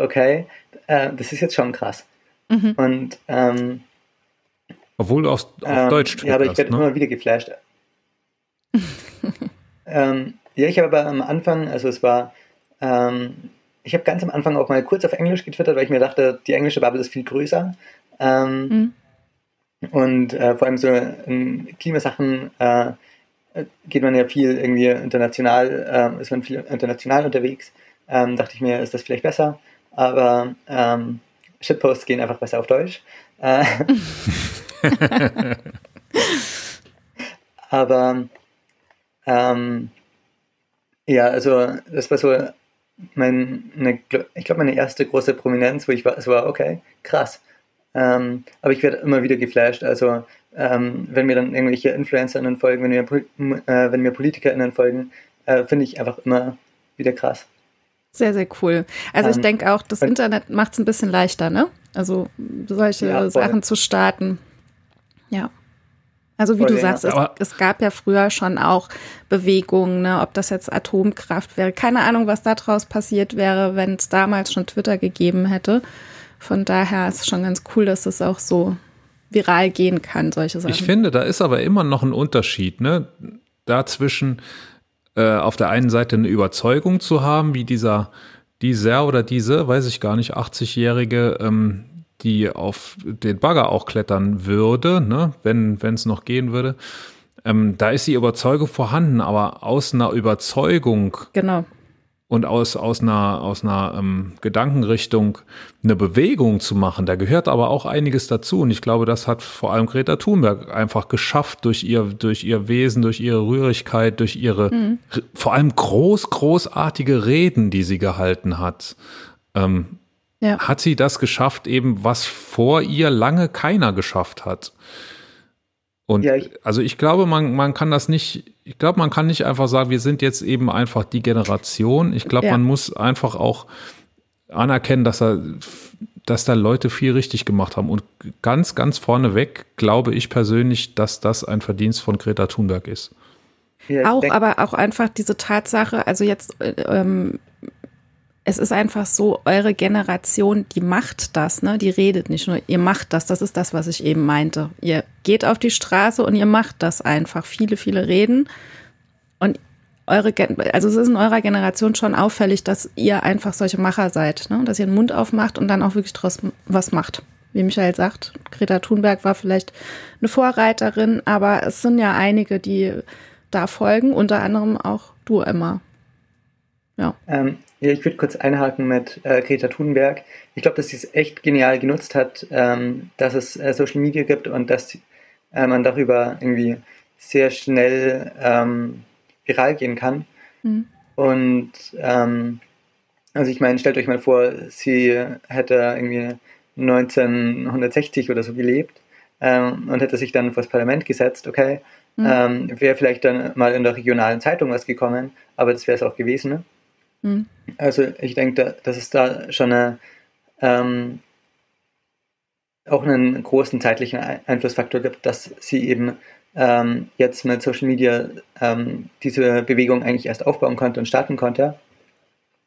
okay, äh, das ist jetzt schon krass. Mhm. Und ähm, obwohl du auf, auf ähm, Deutsch Ja, aber ich werde ne? immer wieder geflasht. *laughs* ähm, ja, ich habe aber am Anfang, also es war, ähm, ich habe ganz am Anfang auch mal kurz auf Englisch getwittert, weil ich mir dachte, die englische Bubble ist viel größer. Ähm, mhm. Und äh, vor allem so in Klimasachen äh, geht man ja viel irgendwie international, äh, ist man viel international unterwegs. Ähm, dachte ich mir, ist das vielleicht besser. Aber ähm, Shitposts gehen einfach besser auf Deutsch. Äh, *laughs* *laughs* aber ähm, ja, also das war so meine, ich glaube, meine erste große Prominenz, wo ich war, es war, okay, krass. Ähm, aber ich werde immer wieder geflasht. Also ähm, wenn mir dann irgendwelche InfluencerInnen folgen, wenn mir, äh, wenn mir PolitikerInnen folgen, äh, finde ich einfach immer wieder krass. Sehr, sehr cool. Also ich ähm, denke auch, das Internet macht es ein bisschen leichter, ne? Also solche ja, Sachen zu starten. Ja. Also wie voll, du sagst, ja. es, es, gab ja früher schon auch Bewegungen, ne? ob das jetzt Atomkraft wäre. Keine Ahnung, was daraus passiert wäre, wenn es damals schon Twitter gegeben hätte. Von daher ist es schon ganz cool, dass es auch so viral gehen kann, solche Sachen. Ich finde, da ist aber immer noch ein Unterschied, ne? Dazwischen äh, auf der einen Seite eine Überzeugung zu haben, wie dieser, dieser oder diese, weiß ich gar nicht, 80-Jährige, ähm, die auf den Bagger auch klettern würde, ne? wenn es noch gehen würde. Ähm, da ist die Überzeugung vorhanden, aber aus einer Überzeugung genau und aus, aus einer, aus einer ähm, Gedankenrichtung eine Bewegung zu machen. Da gehört aber auch einiges dazu. Und ich glaube, das hat vor allem Greta Thunberg einfach geschafft durch ihr, durch ihr Wesen, durch ihre Rührigkeit, durch ihre mhm. vor allem groß, großartige Reden, die sie gehalten hat. Ähm, ja. Hat sie das geschafft, eben was vor ihr lange keiner geschafft hat. Und ja, ich, also ich glaube, man, man kann das nicht, ich glaube, man kann nicht einfach sagen, wir sind jetzt eben einfach die Generation. Ich glaube, ja. man muss einfach auch anerkennen, dass er, dass da Leute viel richtig gemacht haben. Und ganz, ganz vorneweg glaube ich persönlich, dass das ein Verdienst von Greta Thunberg ist. Ja, auch, aber auch einfach diese Tatsache, also jetzt äh, ähm, es ist einfach so, eure Generation, die macht das, ne? Die redet nicht nur, ihr macht das. Das ist das, was ich eben meinte. Ihr geht auf die Straße und ihr macht das einfach. Viele, viele reden. Und eure, also es ist in eurer Generation schon auffällig, dass ihr einfach solche Macher seid, ne? Dass ihr den Mund aufmacht und dann auch wirklich draus was macht. Wie Michael sagt, Greta Thunberg war vielleicht eine Vorreiterin, aber es sind ja einige, die da folgen, unter anderem auch du, Emma. Ja. Ähm, ja, ich würde kurz einhaken mit äh, Greta Thunberg. Ich glaube, dass sie es echt genial genutzt hat, ähm, dass es äh, Social Media gibt und dass äh, man darüber irgendwie sehr schnell ähm, viral gehen kann. Mhm. Und ähm, also ich meine, stellt euch mal vor, sie hätte irgendwie 1960 oder so gelebt ähm, und hätte sich dann vor das Parlament gesetzt, okay, Mhm. Ähm, wäre vielleicht dann mal in der regionalen Zeitung was gekommen, aber das wäre es auch gewesen. Ne? Mhm. Also ich denke, da, dass es da schon eine, ähm, auch einen großen zeitlichen Einflussfaktor gibt, dass sie eben ähm, jetzt mit Social Media ähm, diese Bewegung eigentlich erst aufbauen konnte und starten konnte.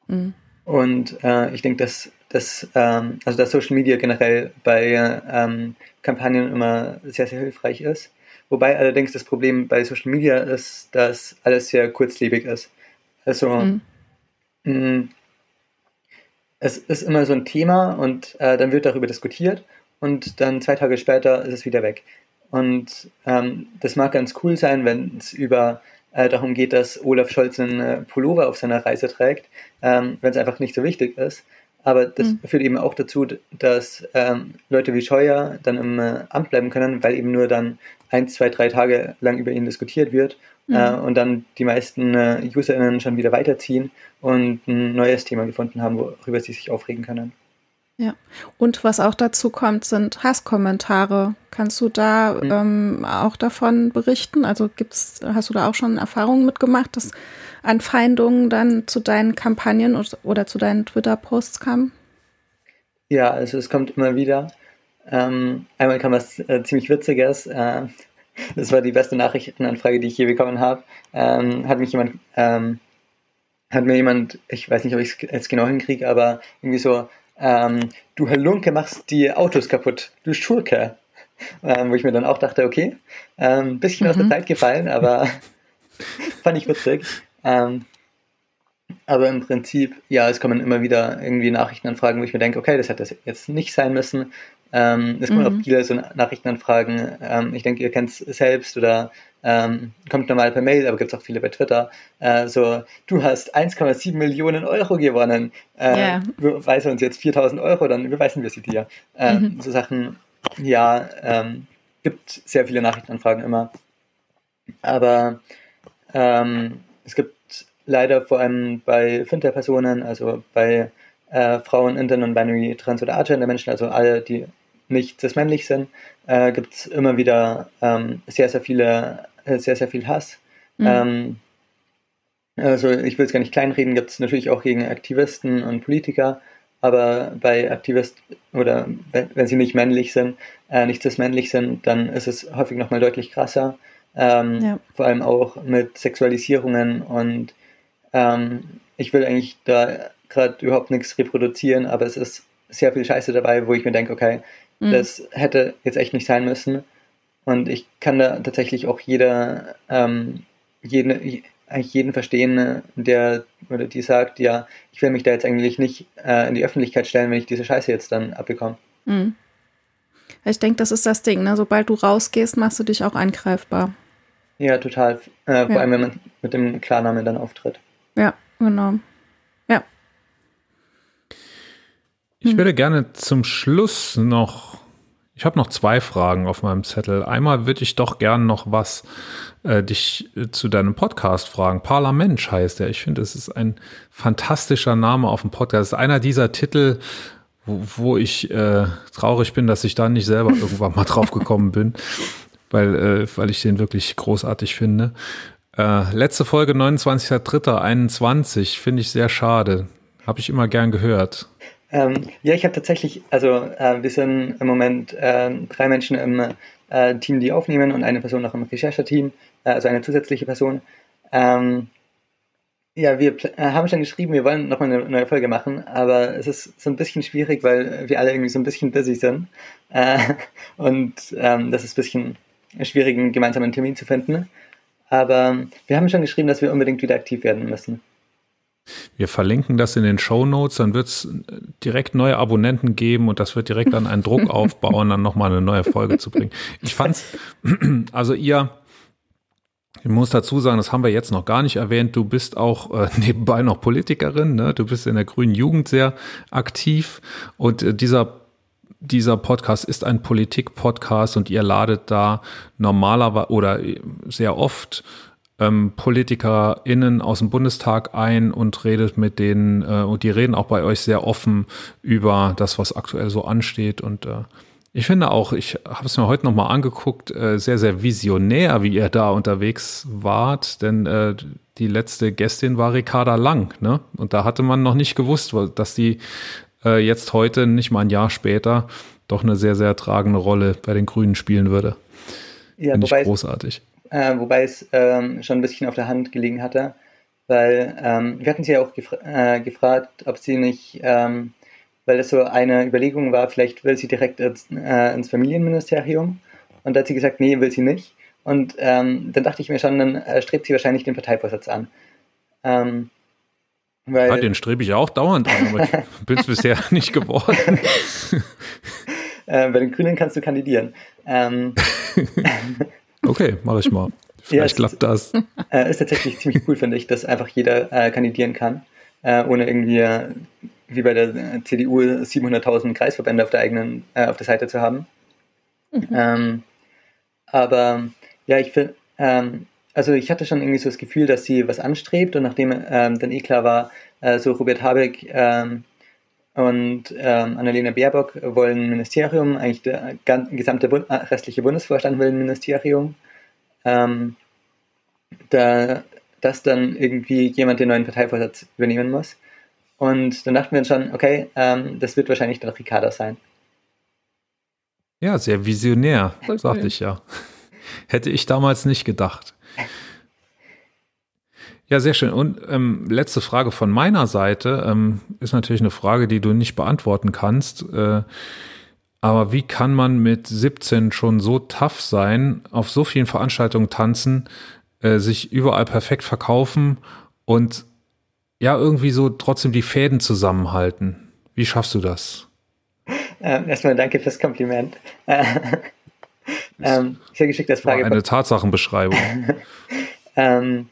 Mhm. Und äh, ich denke, dass, dass, ähm, also dass Social Media generell bei ähm, Kampagnen immer sehr, sehr hilfreich ist. Wobei allerdings das Problem bei Social Media ist, dass alles sehr kurzlebig ist. Also mhm. Mh, es ist immer so ein Thema und äh, dann wird darüber diskutiert und dann zwei Tage später ist es wieder weg. Und ähm, das mag ganz cool sein, wenn es über äh, darum geht, dass Olaf Scholz einen äh, Pullover auf seiner Reise trägt, ähm, wenn es einfach nicht so wichtig ist. Aber das mhm. führt eben auch dazu, dass ähm, Leute wie Scheuer dann im äh, Amt bleiben können, weil eben nur dann ein, zwei, drei Tage lang über ihn diskutiert wird mhm. äh, und dann die meisten äh, UserInnen schon wieder weiterziehen und ein neues Thema gefunden haben, worüber sie sich aufregen können. Ja, und was auch dazu kommt, sind Hasskommentare. Kannst du da mhm. ähm, auch davon berichten? Also gibt's, hast du da auch schon Erfahrungen mitgemacht, dass Anfeindungen dann zu deinen Kampagnen oder zu deinen Twitter-Posts kamen? Ja, also es kommt immer wieder. Ähm, einmal kam was äh, ziemlich Witziges. Äh, das war die beste Nachrichtenanfrage, die ich je bekommen habe. Ähm, hat mich jemand, ähm, hat mir jemand, ich weiß nicht, ob ich es jetzt genau hinkriege, aber irgendwie so ähm, du Halunke machst die Autos kaputt, du Schurke. Ähm, wo ich mir dann auch dachte, okay, ein ähm, bisschen mhm. aus der mhm. Zeit gefallen, aber *laughs* fand ich witzig. Ähm, aber im Prinzip, ja, es kommen immer wieder irgendwie Nachrichtenanfragen, wo ich mir denke, okay, das hätte jetzt nicht sein müssen. Ähm, es kommen mhm. auch viele so Nachrichtenanfragen. Ähm, ich denke, ihr kennt es selbst oder ähm, kommt normal per Mail, aber gibt es auch viele bei Twitter. Äh, so, du hast 1,7 Millionen Euro gewonnen. Äh, yeah. Überweise uns jetzt 4000 Euro, dann überweisen wir sie dir. Äh, mhm. So Sachen, ja, ähm, gibt sehr viele Nachrichtenanfragen immer. Aber ähm, es gibt leider vor allem bei Fintech-Personen, also bei äh, Frauen, Intern und Binary, Trans- oder Agender-Menschen, also alle, die nicht cis-männlich sind, äh, gibt es immer wieder ähm, sehr, sehr viele äh, sehr, sehr viel Hass. Mhm. Ähm, also ich will es gar nicht kleinreden, gibt es natürlich auch gegen Aktivisten und Politiker, aber bei Aktivisten oder wenn, wenn, sie nicht männlich sind, äh, nicht cis männlich sind, dann ist es häufig nochmal deutlich krasser. Ähm, ja. Vor allem auch mit Sexualisierungen und ähm, ich will eigentlich da gerade überhaupt nichts reproduzieren, aber es ist sehr viel Scheiße dabei, wo ich mir denke, okay, mhm. das hätte jetzt echt nicht sein müssen. Und ich kann da tatsächlich auch jeder, ähm, jeden, eigentlich jeden verstehen, der oder die sagt, ja, ich will mich da jetzt eigentlich nicht äh, in die Öffentlichkeit stellen, wenn ich diese Scheiße jetzt dann abbekomme. Mhm. Ich denke, das ist das Ding, ne? Sobald du rausgehst, machst du dich auch angreifbar. Ja, total. Äh, ja. Vor allem, wenn man mit dem Klarnamen dann auftritt. Ja, genau. Ja. Ich hm. würde gerne zum Schluss noch ich habe noch zwei Fragen auf meinem Zettel. Einmal würde ich doch gern noch was äh, dich äh, zu deinem Podcast fragen. Parlament heißt er. Ich finde, es ist ein fantastischer Name auf dem Podcast. Es ist einer dieser Titel, wo, wo ich äh, traurig bin, dass ich da nicht selber *laughs* irgendwann mal drauf gekommen bin, weil, äh, weil ich den wirklich großartig finde. Äh, letzte Folge 29.03.21 finde ich sehr schade. Habe ich immer gern gehört. Ähm, ja, ich habe tatsächlich, also äh, wir sind im Moment äh, drei Menschen im äh, Team, die aufnehmen und eine Person noch im Rechercheteam, äh, also eine zusätzliche Person. Ähm, ja, wir äh, haben schon geschrieben, wir wollen nochmal eine neue Folge machen, aber es ist so ein bisschen schwierig, weil wir alle irgendwie so ein bisschen busy sind. Äh, *laughs* und ähm, das ist ein bisschen schwierig, einen gemeinsamen Termin zu finden. Aber wir haben schon geschrieben, dass wir unbedingt wieder aktiv werden müssen. Wir verlinken das in den Show Notes, dann wird es direkt neue Abonnenten geben und das wird direkt dann einen Druck *laughs* aufbauen, dann nochmal eine neue Folge zu bringen. Ich fand's, *clears throat* also ihr, ich muss dazu sagen, das haben wir jetzt noch gar nicht erwähnt, du bist auch äh, *laughs* nebenbei noch Politikerin, ne? du bist in der grünen Jugend sehr aktiv und äh, dieser dieser Podcast ist ein Politik-Podcast und ihr ladet da normalerweise oder sehr oft ähm, PolitikerInnen aus dem Bundestag ein und redet mit denen, äh, und die reden auch bei euch sehr offen über das, was aktuell so ansteht. Und äh, Ich finde auch, ich habe es mir heute nochmal angeguckt, äh, sehr, sehr visionär, wie ihr da unterwegs wart, denn äh, die letzte Gästin war Ricarda Lang, ne? Und da hatte man noch nicht gewusst, dass die äh, jetzt heute, nicht mal ein Jahr später, doch eine sehr, sehr tragende Rolle bei den Grünen spielen würde. Ja, Finde ich großartig. Äh, wobei es ähm, schon ein bisschen auf der Hand gelegen hatte, weil ähm, wir hatten sie ja auch gefra äh, gefragt, ob sie nicht, ähm, weil das so eine Überlegung war, vielleicht will sie direkt ins, äh, ins Familienministerium. Und da hat sie gesagt, nee, will sie nicht. Und ähm, dann dachte ich mir schon, dann äh, strebt sie wahrscheinlich den Parteivorsitz an. Ähm, weil ja, den strebe ich auch dauernd an, aber ich *laughs* bin es bisher nicht geworden. äh, bei den Grünen kannst du kandidieren. Ähm, *laughs* okay, mache ich mal. *laughs* Vielleicht ja, klappt das. *laughs* Äh, ist tatsächlich ziemlich cool, finde ich, dass einfach jeder äh, kandidieren kann, äh, ohne irgendwie äh, wie bei der CDU 700.000 Kreisverbände auf der eigenen, äh, auf der Seite zu haben. Mhm. Ähm, aber ja, ich finde, ähm, also ich hatte schon irgendwie so das Gefühl, dass sie was anstrebt und nachdem ähm, dann eh klar war, äh, so Robert Habeck ähm, und ähm, Annalena Baerbock wollen ein Ministerium, eigentlich der gesamte Bund äh, restliche Bundesvorstand will ein Ministerium, ähm, da, dass dann irgendwie jemand den neuen Parteivorsitz übernehmen muss. Und dann dachten wir uns schon, okay, ähm, das wird wahrscheinlich dann Ricarda sein. Ja, sehr visionär, sagte ich ja. *laughs* Hätte ich damals nicht gedacht. Ja, sehr schön. Und ähm, letzte Frage von meiner Seite ähm, ist natürlich eine Frage, die du nicht beantworten kannst. Äh, aber wie kann man mit 17 schon so tough sein, auf so vielen Veranstaltungen tanzen, äh, sich überall perfekt verkaufen und ja, irgendwie so trotzdem die Fäden zusammenhalten? Wie schaffst du das? Ähm, erstmal danke fürs Kompliment. *laughs* ähm, sehr geschickt das Frage. Eine Tatsachenbeschreibung. *laughs* ähm,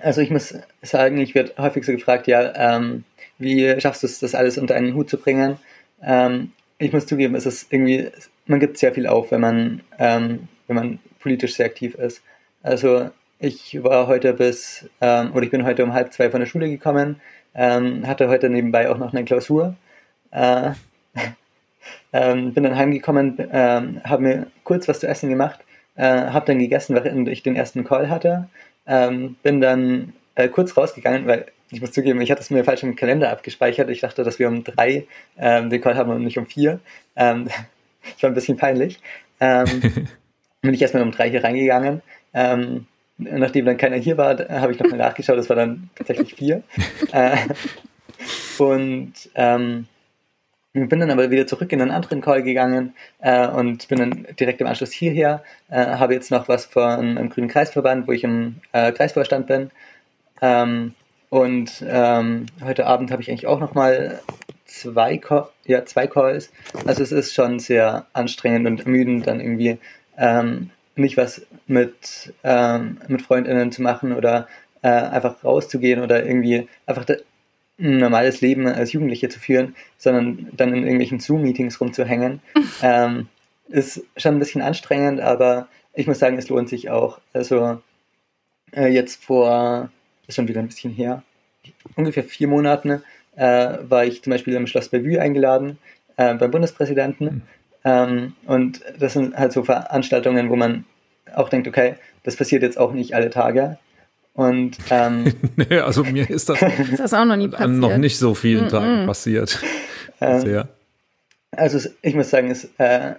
also ich muss sagen, ich werde häufig so gefragt, ja, ähm, wie schaffst du es, das alles unter einen Hut zu bringen? Ähm, ich muss zugeben, es ist irgendwie, man gibt sehr viel auf, wenn man, ähm, wenn man politisch sehr aktiv ist. Also ich war heute bis, ähm, oder ich bin heute um halb zwei von der Schule gekommen, ähm, hatte heute nebenbei auch noch eine Klausur. Äh, *laughs* ähm, bin dann heimgekommen, habe mir kurz was zu essen gemacht, äh, habe dann gegessen, während ich den ersten Call hatte ähm, bin dann äh, kurz rausgegangen, weil ich muss zugeben, ich hatte es mir falsch im Kalender abgespeichert. Ich dachte, dass wir um drei ähm, den Call haben und nicht um vier. Ähm, das *laughs* war ein bisschen peinlich. Ähm, *laughs* bin ich erstmal um drei hier reingegangen. Ähm, nachdem dann keiner hier war, habe ich nochmal nachgeschaut, das war dann tatsächlich vier. *laughs* äh, und ähm, bin dann aber wieder zurück in einen anderen Call gegangen äh, und bin dann direkt im Anschluss hierher. Äh, habe jetzt noch was von einem grünen Kreisverband, wo ich im äh, Kreisvorstand bin. Ähm, und ähm, heute Abend habe ich eigentlich auch nochmal zwei, ja, zwei Calls. Also es ist schon sehr anstrengend und ermüdend, dann irgendwie ähm, nicht was mit, ähm, mit FreundInnen zu machen oder äh, einfach rauszugehen oder irgendwie einfach ein normales Leben als Jugendliche zu führen, sondern dann in irgendwelchen Zoom-Meetings rumzuhängen, *laughs* ähm, ist schon ein bisschen anstrengend, aber ich muss sagen, es lohnt sich auch. Also äh, jetzt vor, ist schon wieder ein bisschen her, ungefähr vier Monaten äh, war ich zum Beispiel im Schloss Bellevue eingeladen äh, beim Bundespräsidenten. Mhm. Ähm, und das sind halt so Veranstaltungen, wo man auch denkt, okay, das passiert jetzt auch nicht alle Tage. Und ähm, *laughs* nee, also mir ist das, *laughs* ist das auch noch, nie passiert. an noch nicht so vielen mm -mm. Tagen passiert. Ähm, also ich muss sagen, es, äh,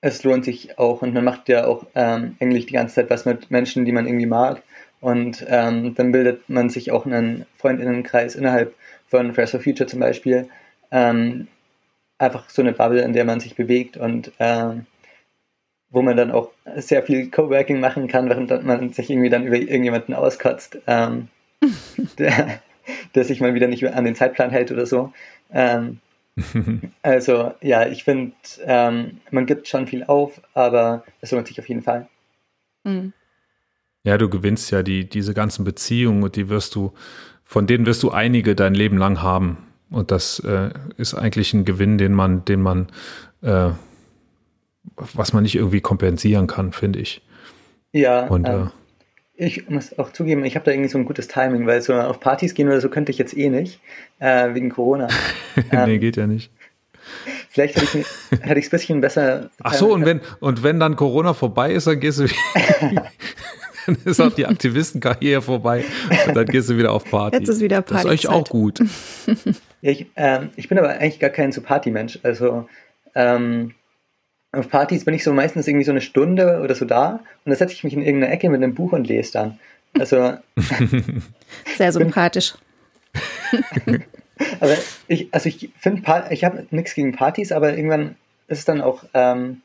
es lohnt sich auch und man macht ja auch ähm, eigentlich die ganze Zeit was mit Menschen, die man irgendwie mag. Und ähm, dann bildet man sich auch einen Freundinnenkreis innerhalb von Fridays for Future zum Beispiel. Ähm, einfach so eine Bubble, in der man sich bewegt und ähm, wo man dann auch sehr viel Coworking machen kann, während man sich irgendwie dann über irgendjemanden auskotzt, ähm, *laughs* der, der, sich mal wieder nicht an den Zeitplan hält oder so. Ähm, *laughs* also ja, ich finde, ähm, man gibt schon viel auf, aber es lohnt sich auf jeden Fall. Mhm. Ja, du gewinnst ja die, diese ganzen Beziehungen und die wirst du, von denen wirst du einige dein Leben lang haben. Und das äh, ist eigentlich ein Gewinn, den man, den man äh, was man nicht irgendwie kompensieren kann, finde ich. Ja. Und, ähm, äh, ich muss auch zugeben, ich habe da irgendwie so ein gutes Timing, weil so auf Partys gehen oder so könnte ich jetzt eh nicht, äh, wegen Corona. *laughs* nee, ähm, geht ja nicht. Vielleicht hätte ich hätte es ein bisschen besser. *laughs* Ach so, und wenn, und wenn dann Corona vorbei ist, dann gehst du *laughs* dann ist auch die Aktivistenkarriere vorbei und dann gehst du wieder auf Party. Jetzt ist wieder Party. Das ist euch auch gut. ich, ähm, ich bin aber eigentlich gar kein so Partymensch. Also ähm, auf Partys bin ich so meistens irgendwie so eine Stunde oder so da und dann setze ich mich in irgendeine Ecke mit einem Buch und lese dann. Also *laughs* sehr sympathisch. *laughs* aber ich, also ich finde, ich habe nichts gegen Partys, aber irgendwann ist es dann auch, ähm,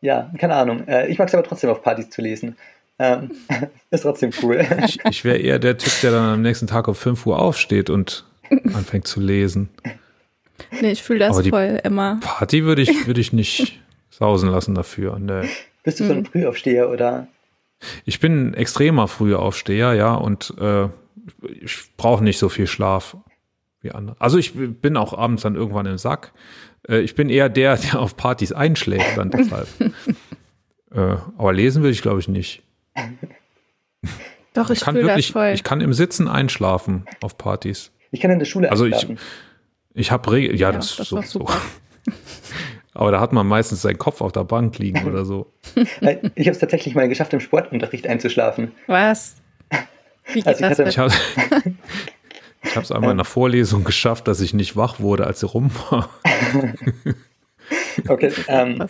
ja, keine Ahnung. Äh, ich mag es aber trotzdem auf Partys zu lesen. Ähm, *laughs* ist trotzdem cool. Ich, ich wäre eher der Typ, der dann am nächsten Tag um 5 Uhr aufsteht und anfängt zu lesen. Nee, ich fühle das Aber voll immer. Party würde ich, würde ich nicht *laughs* sausen lassen dafür. Nee. Bist du so ein hm. Frühaufsteher oder? Ich bin ein extremer Frühaufsteher, ja, und äh, ich brauche nicht so viel Schlaf wie andere. Also ich bin auch abends dann irgendwann im Sack. Äh, ich bin eher der, der auf Partys einschläft dann deshalb. *laughs* äh, aber lesen will ich, glaube ich, nicht. Doch, ich, ich kann wirklich, das voll. Ich kann im Sitzen einschlafen auf Partys. Ich kann in der Schule also einschlafen. Ich, ich habe Regel, ja, ja, das, das so, so. *laughs* Aber da hat man meistens seinen Kopf auf der Bank liegen *laughs* oder so. Ich habe es tatsächlich mal geschafft, im Sportunterricht einzuschlafen. Was? Wie geht also ich das Ich habe es *laughs* einmal in der Vorlesung geschafft, dass ich nicht wach wurde, als sie rum war. Okay, ähm,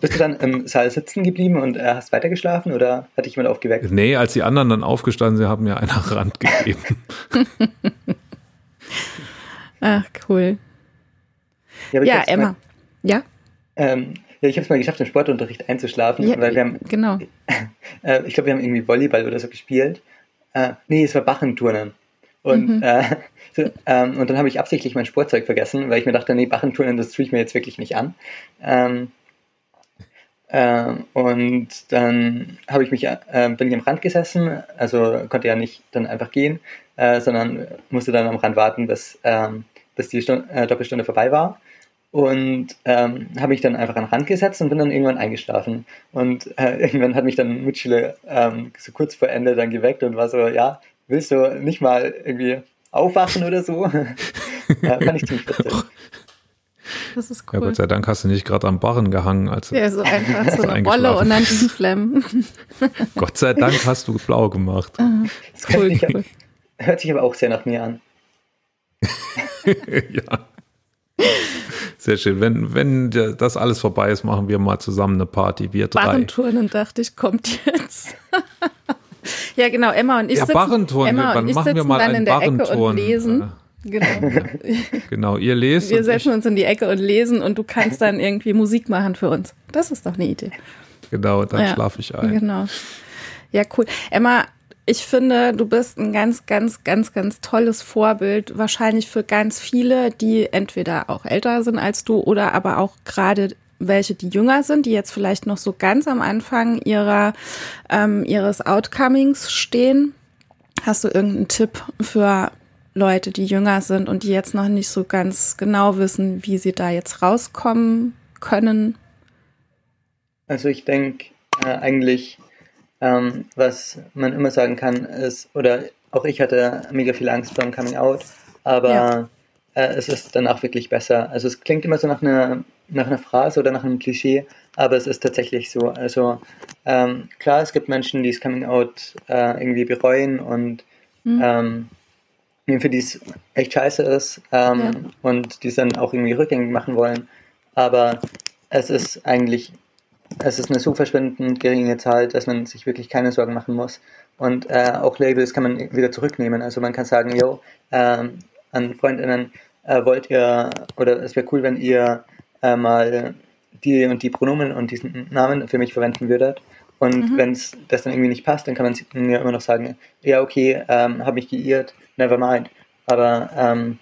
bist du dann im Saal sitzen geblieben und äh, hast weitergeschlafen oder hat dich jemand aufgeweckt? Nee, als die anderen dann aufgestanden sind, haben mir einer Rand gegeben. Ach, cool. Ja, ja Emma. Mal, ja? Ähm, ja, ich habe es mal geschafft, im Sportunterricht einzuschlafen, ja, weil wir haben, genau. *laughs* Äh, ich glaube, wir haben irgendwie Volleyball oder so gespielt. Äh, nee, es war Bachenturnen. Und, mhm. äh, *laughs* so, ähm, und dann habe ich absichtlich mein Sportzeug vergessen, weil ich mir dachte, nee, Bachenturnen, das tue ich mir jetzt wirklich nicht an. Ähm, äh, und dann habe ich mich, äh, bin ich am Rand gesessen, also konnte ja nicht dann einfach gehen, äh, sondern musste dann am Rand warten, bis, ähm, bis die Stunde, äh, Doppelstunde vorbei war. Und ähm, habe mich dann einfach an den Rand gesetzt und bin dann irgendwann eingeschlafen. Und äh, *laughs* irgendwann hat mich dann ein Mitschüler ähm, so kurz vor Ende dann geweckt und war so, ja, willst du nicht mal irgendwie aufwachen oder so? *laughs* ja, fand ich ziemlich witzig. Das ist cool. Ja, Gott sei Dank hast du nicht gerade am Barren gehangen. Als ja, so *laughs* einfach so eine Rolle und dann diesen Flammen. Gott sei Dank hast du blau gemacht. Das cool, cool. Hört sich aber auch sehr nach mir an. *laughs* ja. Sehr schön. Wenn, wenn das alles vorbei ist, machen wir mal zusammen eine Party. Wir drei. Barrenturnen dachte ich, kommt jetzt. ja, genau. Emma und ich ja, sitzen, Barrenturnen. Emma Dann machen wir mal einen Barrenturn. lesen. Genau. *laughs* genau, ihr lest. Wir setzen uns in die Ecke und lesen und du kannst dann irgendwie Musik machen für uns. Das ist doch eine Idee. Genau, dann ja, schlafe ich ein. Genau. Ja, cool. Emma, ich finde, du bist ein ganz, ganz, ganz, ganz tolles Vorbild, wahrscheinlich für ganz viele, die entweder auch älter sind als du oder aber auch gerade welche, die jünger sind, die jetzt vielleicht noch so ganz am Anfang ihrer, ähm, ihres Outcomings stehen. Hast du irgendeinen Tipp für Leute, die jünger sind und die jetzt noch nicht so ganz genau wissen, wie sie da jetzt rauskommen können? Also ich denke äh, eigentlich ähm, was man immer sagen kann, ist, oder auch ich hatte mega viel Angst beim Coming Out, aber ja. äh, es ist danach wirklich besser. Also es klingt immer so nach einer, nach einer Phrase oder nach einem Klischee, aber es ist tatsächlich so. Also ähm, klar, es gibt Menschen, die das Coming Out äh, irgendwie bereuen und mhm. ähm, für die es echt scheiße ist ähm, ja. und die es dann auch irgendwie rückgängig machen wollen. Aber es ist eigentlich es ist eine so verschwindend geringe Zahl, dass man sich wirklich keine Sorgen machen muss. Und äh, auch Labels kann man wieder zurücknehmen. Also man kann sagen, yo, ähm, an Freundinnen äh, wollt ihr, oder es wäre cool, wenn ihr äh, mal die und die Pronomen und diesen Namen für mich verwenden würdet. Und mhm. wenn es das dann irgendwie nicht passt, dann kann man mir immer noch sagen, ja, okay, ähm, habe mich geirrt, never mind. Aber ähm,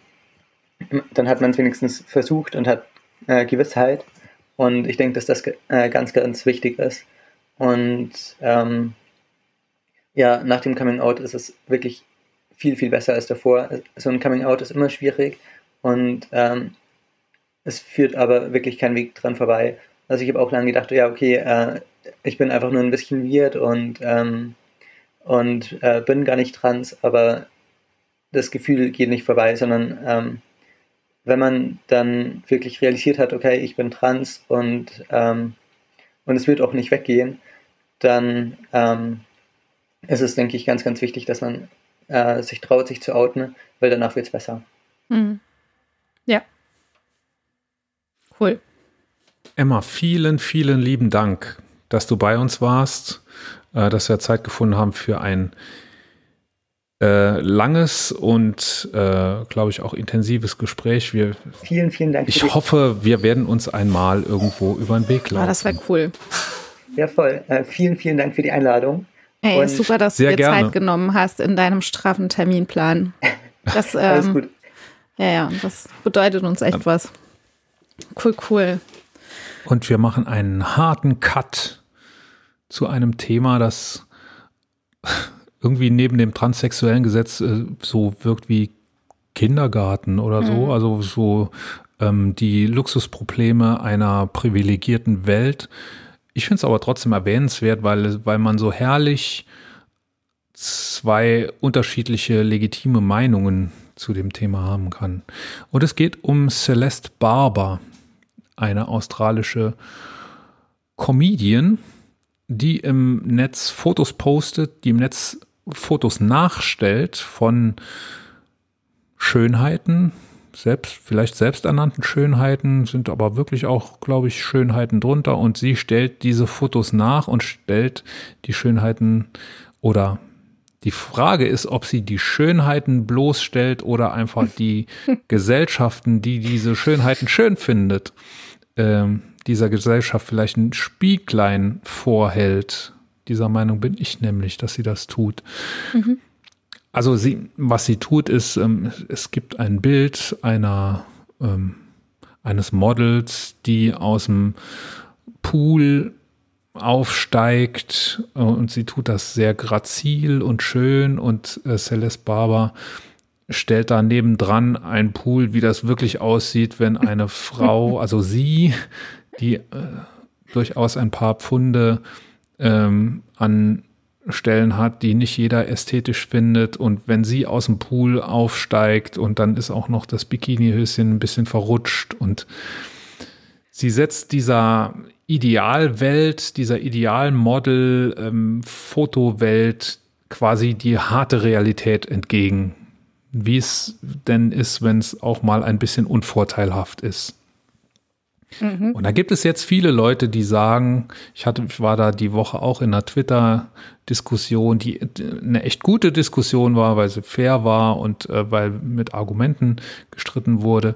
dann hat man es wenigstens versucht und hat äh, Gewissheit. Und ich denke, dass das äh, ganz, ganz wichtig ist. Und ähm, ja, nach dem Coming Out ist es wirklich viel, viel besser als davor. So ein Coming Out ist immer schwierig und ähm, es führt aber wirklich kein Weg dran vorbei. Also ich habe auch lange gedacht, ja, okay, äh, ich bin einfach nur ein bisschen weird und, ähm, und äh, bin gar nicht trans, aber das Gefühl geht nicht vorbei, sondern ähm, wenn man dann wirklich realisiert hat, okay, ich bin trans und, ähm, und es wird auch nicht weggehen, dann ähm, ist es, denke ich, ganz, ganz wichtig, dass man äh, sich traut, sich zu outen, weil danach wird es besser. Mhm. Ja. Cool. Emma, vielen, vielen lieben Dank, dass du bei uns warst, äh, dass wir Zeit gefunden haben für ein äh, langes und, äh, glaube ich, auch intensives Gespräch. Wir, vielen, vielen Dank. Ich hoffe, wir werden uns einmal irgendwo über den Weg laufen. Ah, das wäre cool. Ja, voll. Äh, vielen, vielen Dank für die Einladung. Ey, und super, dass du dir gerne. Zeit genommen hast in deinem straffen Terminplan. *laughs* Das, ähm, Alles gut. Ja, ja, das bedeutet uns echt ja. was. Cool, cool. Und wir machen einen harten Cut zu einem Thema, das irgendwie neben dem transsexuellen Gesetz äh, so wirkt wie Kindergarten oder so. Mhm. Also so ähm, die Luxusprobleme einer privilegierten Welt. Ich finde es aber trotzdem erwähnenswert, weil, weil man so herrlich zwei unterschiedliche legitime Meinungen zu dem Thema haben kann. Und es geht um Celeste Barber, eine australische Comedian, die im Netz Fotos postet, die im Netz Fotos nachstellt von Schönheiten, selbst, vielleicht selbsternannten Schönheiten, sind aber wirklich auch, glaube ich, Schönheiten drunter. Und sie stellt diese Fotos nach und stellt die Schönheiten oder die Frage ist, ob sie die Schönheiten bloßstellt oder einfach die *laughs* Gesellschaften, die diese Schönheiten schön findet, ähm, dieser Gesellschaft vielleicht ein Spieglein vorhält. Dieser Meinung bin ich nämlich, dass sie das tut. Mhm. Also sie, was sie tut, ist, ähm, es gibt ein Bild einer ähm, eines Models, die aus dem Pool aufsteigt äh, und sie tut das sehr grazil und schön und äh, Celeste Barber stellt da nebendran ein Pool, wie das wirklich aussieht, wenn eine *laughs* Frau, also sie, die äh, durchaus ein paar Pfunde ähm, an Stellen hat, die nicht jeder ästhetisch findet. Und wenn sie aus dem Pool aufsteigt und dann ist auch noch das Bikinihöschen ein bisschen verrutscht und sie setzt dieser Idealwelt, dieser Idealmodel, ähm, quasi die harte Realität entgegen. Wie es denn ist, wenn es auch mal ein bisschen unvorteilhaft ist. Mhm. Und da gibt es jetzt viele Leute, die sagen, ich hatte, ich war da die Woche auch in einer Twitter-Diskussion, die eine echt gute Diskussion war, weil sie fair war und äh, weil mit Argumenten gestritten wurde,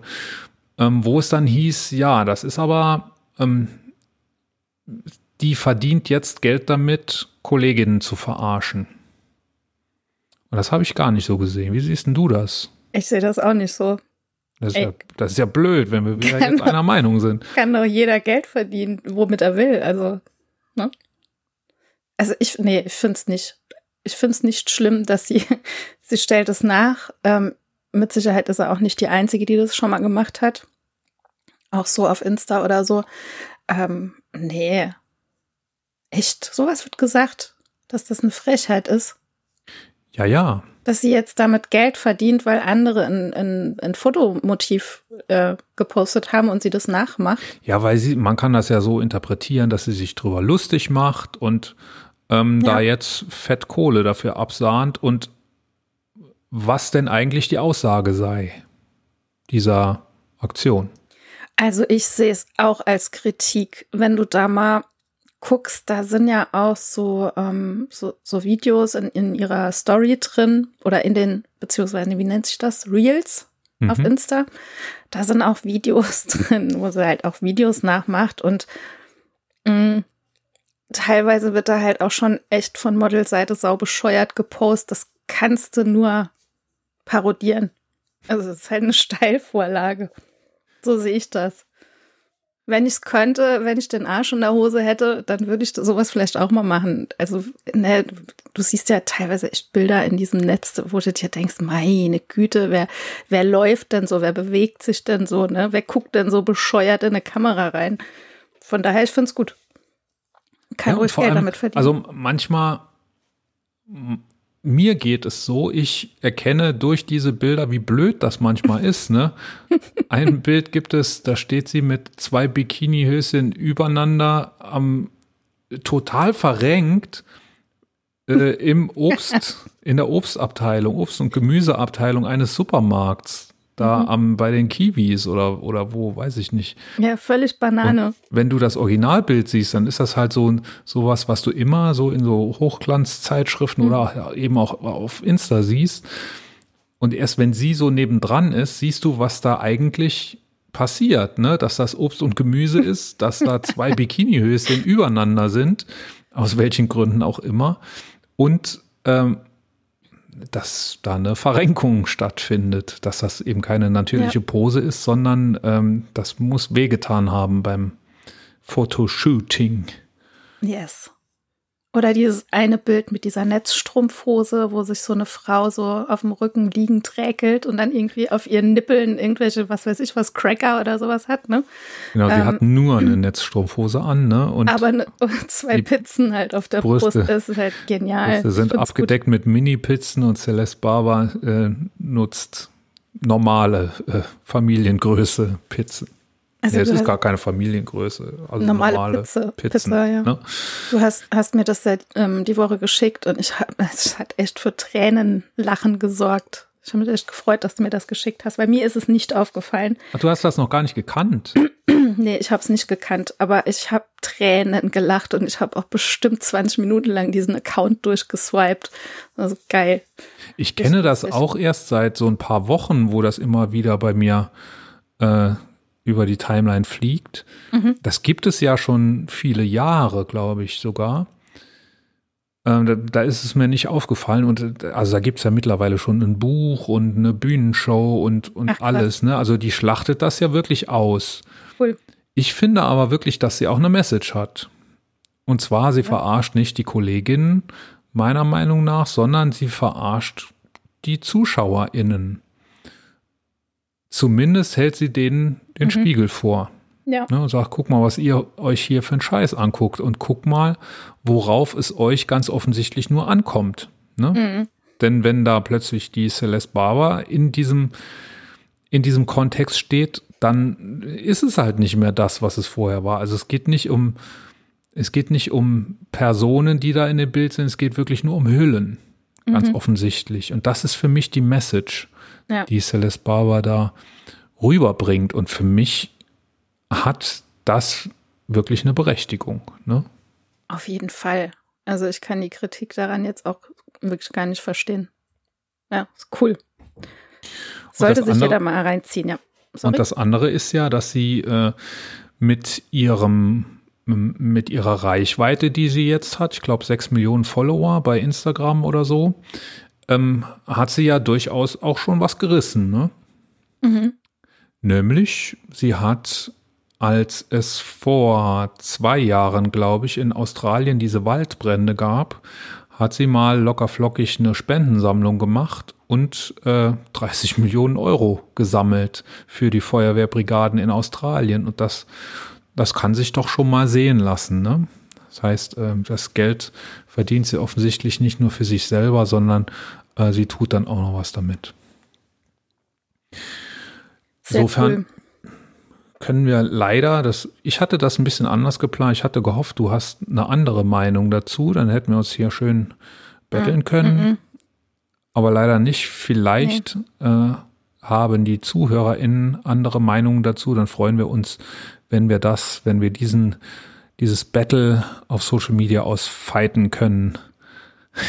ähm, wo es dann hieß, ja, das ist aber ähm, die verdient jetzt Geld damit, Kolleginnen zu verarschen. Und das habe ich gar nicht so gesehen. Wie siehst denn du das? Ich sehe das auch nicht so. Das ist, ja, das ist ja blöd, wenn wir wieder jetzt einer Meinung sind. Kann doch jeder Geld verdienen, womit er will. Also, ne? Also ich, nee, ich finde es nicht. Ich finde es nicht schlimm, dass sie, *laughs* sie stellt es nach. Ähm, mit Sicherheit ist er auch nicht die Einzige, die das schon mal gemacht hat. Auch so auf Insta oder so. Ähm, nee. Echt? Sowas wird gesagt, dass das eine Frechheit ist. Ja, ja. Dass sie jetzt damit Geld verdient, weil andere ein, ein, ein Fotomotiv äh, gepostet haben und sie das nachmacht. Ja, weil sie, man kann das ja so interpretieren, dass sie sich drüber lustig macht und ähm, ja. da jetzt Fett Kohle dafür absahnt und was denn eigentlich die Aussage sei dieser Aktion. Also ich sehe es auch als Kritik. Wenn du da mal guckst, da sind ja auch so, ähm, so, so Videos in, in ihrer Story drin oder in den, beziehungsweise, wie nennt sich das? Reels mhm. auf Insta. Da sind auch Videos *laughs* drin, wo sie halt auch Videos nachmacht und mh, mm, teilweise wird da halt auch schon echt von Modelseite sau bescheuert gepostet. Das kannst du nur parodieren. Also es ist halt eine *laughs* Steilvorlage. So sehe ich das. Wenn ich es könnte, wenn ich den Arsch in der Hose hätte, dann würde ich sowas vielleicht auch mal machen. Also, ne, du siehst ja teilweise echt Bilder in diesem Netz, wo du dir denkst, meine Güte, wer, wer läuft denn so, wer bewegt sich denn so, ne? Wer guckt denn so bescheuert in eine Kamera rein? Von daher, ich finde es gut. Kann ja, ruhig Geld allem, damit verdienen. Also manchmal mir geht es so, ich erkenne durch diese Bilder, wie blöd das manchmal ist. Ne? *laughs* Ein Bild gibt es, da steht sie mit zwei Bikinihöschen übereinander am total verrenkt äh, im Obst, *laughs* in der Obstabteilung, Obst- und Gemüseabteilung eines Supermarkts. Da mhm. am, bei den Kiwis oder, oder wo, weiß ich nicht. Ja, völlig Banane. Und wenn du das Originalbild siehst, dann ist das halt so sowas, was du immer so in so Hochglanzzeitschriften mhm. oder eben auch auf Insta siehst. Und erst wenn sie so nebendran ist, siehst du, was da eigentlich passiert, ne? Dass das Obst und Gemüse *laughs* ist, dass da zwei Bikinihöschen übereinander sind, aus welchen Gründen auch immer. Und ähm, dass da eine Verrenkung stattfindet, dass das eben keine natürliche ja. Pose ist, sondern ähm, das muss wehgetan haben beim Fotoshooting. Yes. Oder dieses eine Bild mit dieser Netzstrumpfhose, wo sich so eine Frau so auf dem Rücken liegend räkelt und dann irgendwie auf ihren Nippeln irgendwelche, was weiß ich, was Cracker oder sowas hat, ne? Genau, sie ähm, hat nur eine *clears throat* Netzstrumpfhose an, ne? Und aber ne, *laughs* zwei Pizzen halt auf der Brüste, Brust ist halt genial. Brüste sind abgedeckt gut. mit Mini-Pizzen und Celeste Barber äh, nutzt normale äh, Familiengröße Pizzen. Also ja, es ist gar keine Familiengröße. Also normale, normale Pizza, Pizzen, Pizza, ja. Ne? Du hast, hast mir das seit, ähm, die Woche geschickt und ich hab, *laughs* es hat echt für Tränenlachen gesorgt. Ich habe mich echt gefreut, dass du mir das geschickt hast. Bei mir ist es nicht aufgefallen. Ach, du hast das noch gar nicht gekannt. *clears throat* nee, ich habe es nicht gekannt, aber ich habe Tränen gelacht und ich habe auch bestimmt 20 Minuten lang diesen Account durchgeswiped. Also geil. Ich kenne das auch erst seit so ein paar Wochen, wo das immer wieder bei mir äh, über die Timeline fliegt. Mhm. Das gibt es ja schon viele Jahre, glaube ich sogar. Ähm, da, da, ist es mir nicht aufgefallen. Und also da gibt es ja mittlerweile schon ein Buch und eine Bühnenshow und, und Ach, alles. Ne? Also die schlachtet das ja wirklich aus. Cool. Ich finde aber wirklich, dass sie auch eine Message hat. Und zwar, sie ja. verarscht nicht die Kolleginnen, meiner Meinung nach, sondern sie verarscht die ZuschauerInnen. Zumindest hält sie denen den mhm. Spiegel vor. Ja. Ne, und sagt, guck mal, was ihr euch hier für einen Scheiß anguckt und guck mal, worauf es euch ganz offensichtlich nur ankommt. Ne? Mhm. Denn wenn da plötzlich die Celeste Barber in diesem, in diesem Kontext steht, dann ist es halt nicht mehr das, was es vorher war. Also es geht nicht um, es geht nicht um Personen, die da in dem Bild sind, es geht wirklich nur um Hüllen. Ganz mhm. offensichtlich. Und das ist für mich die Message ja. die Celeste Barber da rüberbringt. Und für mich hat das wirklich eine Berechtigung. Ne? Auf jeden Fall. Also ich kann die Kritik daran jetzt auch wirklich gar nicht verstehen. Ja, ist cool. Sollte sich andere, jeder mal reinziehen, ja. Sorry? Und das andere ist ja, dass sie äh, mit ihrem mit ihrer Reichweite, die sie jetzt hat, ich glaube sechs Millionen Follower bei Instagram oder so, ähm, hat sie ja durchaus auch schon was gerissen. Ne? Mhm. Nämlich, sie hat, als es vor zwei Jahren, glaube ich, in Australien diese Waldbrände gab, hat sie mal lockerflockig eine Spendensammlung gemacht und äh, 30 Millionen Euro gesammelt für die Feuerwehrbrigaden in Australien. Und das, das kann sich doch schon mal sehen lassen. Ne? Das heißt, äh, das Geld verdient sie offensichtlich nicht nur für sich selber, sondern äh, sie tut dann auch noch was damit. Sehr Insofern cool. können wir leider, das, ich hatte das ein bisschen anders geplant. Ich hatte gehofft, du hast eine andere Meinung dazu, dann hätten wir uns hier schön betteln mhm. können. Mhm. Aber leider nicht. Vielleicht nee. äh, haben die ZuhörerInnen andere Meinungen dazu. Dann freuen wir uns, wenn wir das, wenn wir diesen, dieses Battle auf Social Media ausfighten können.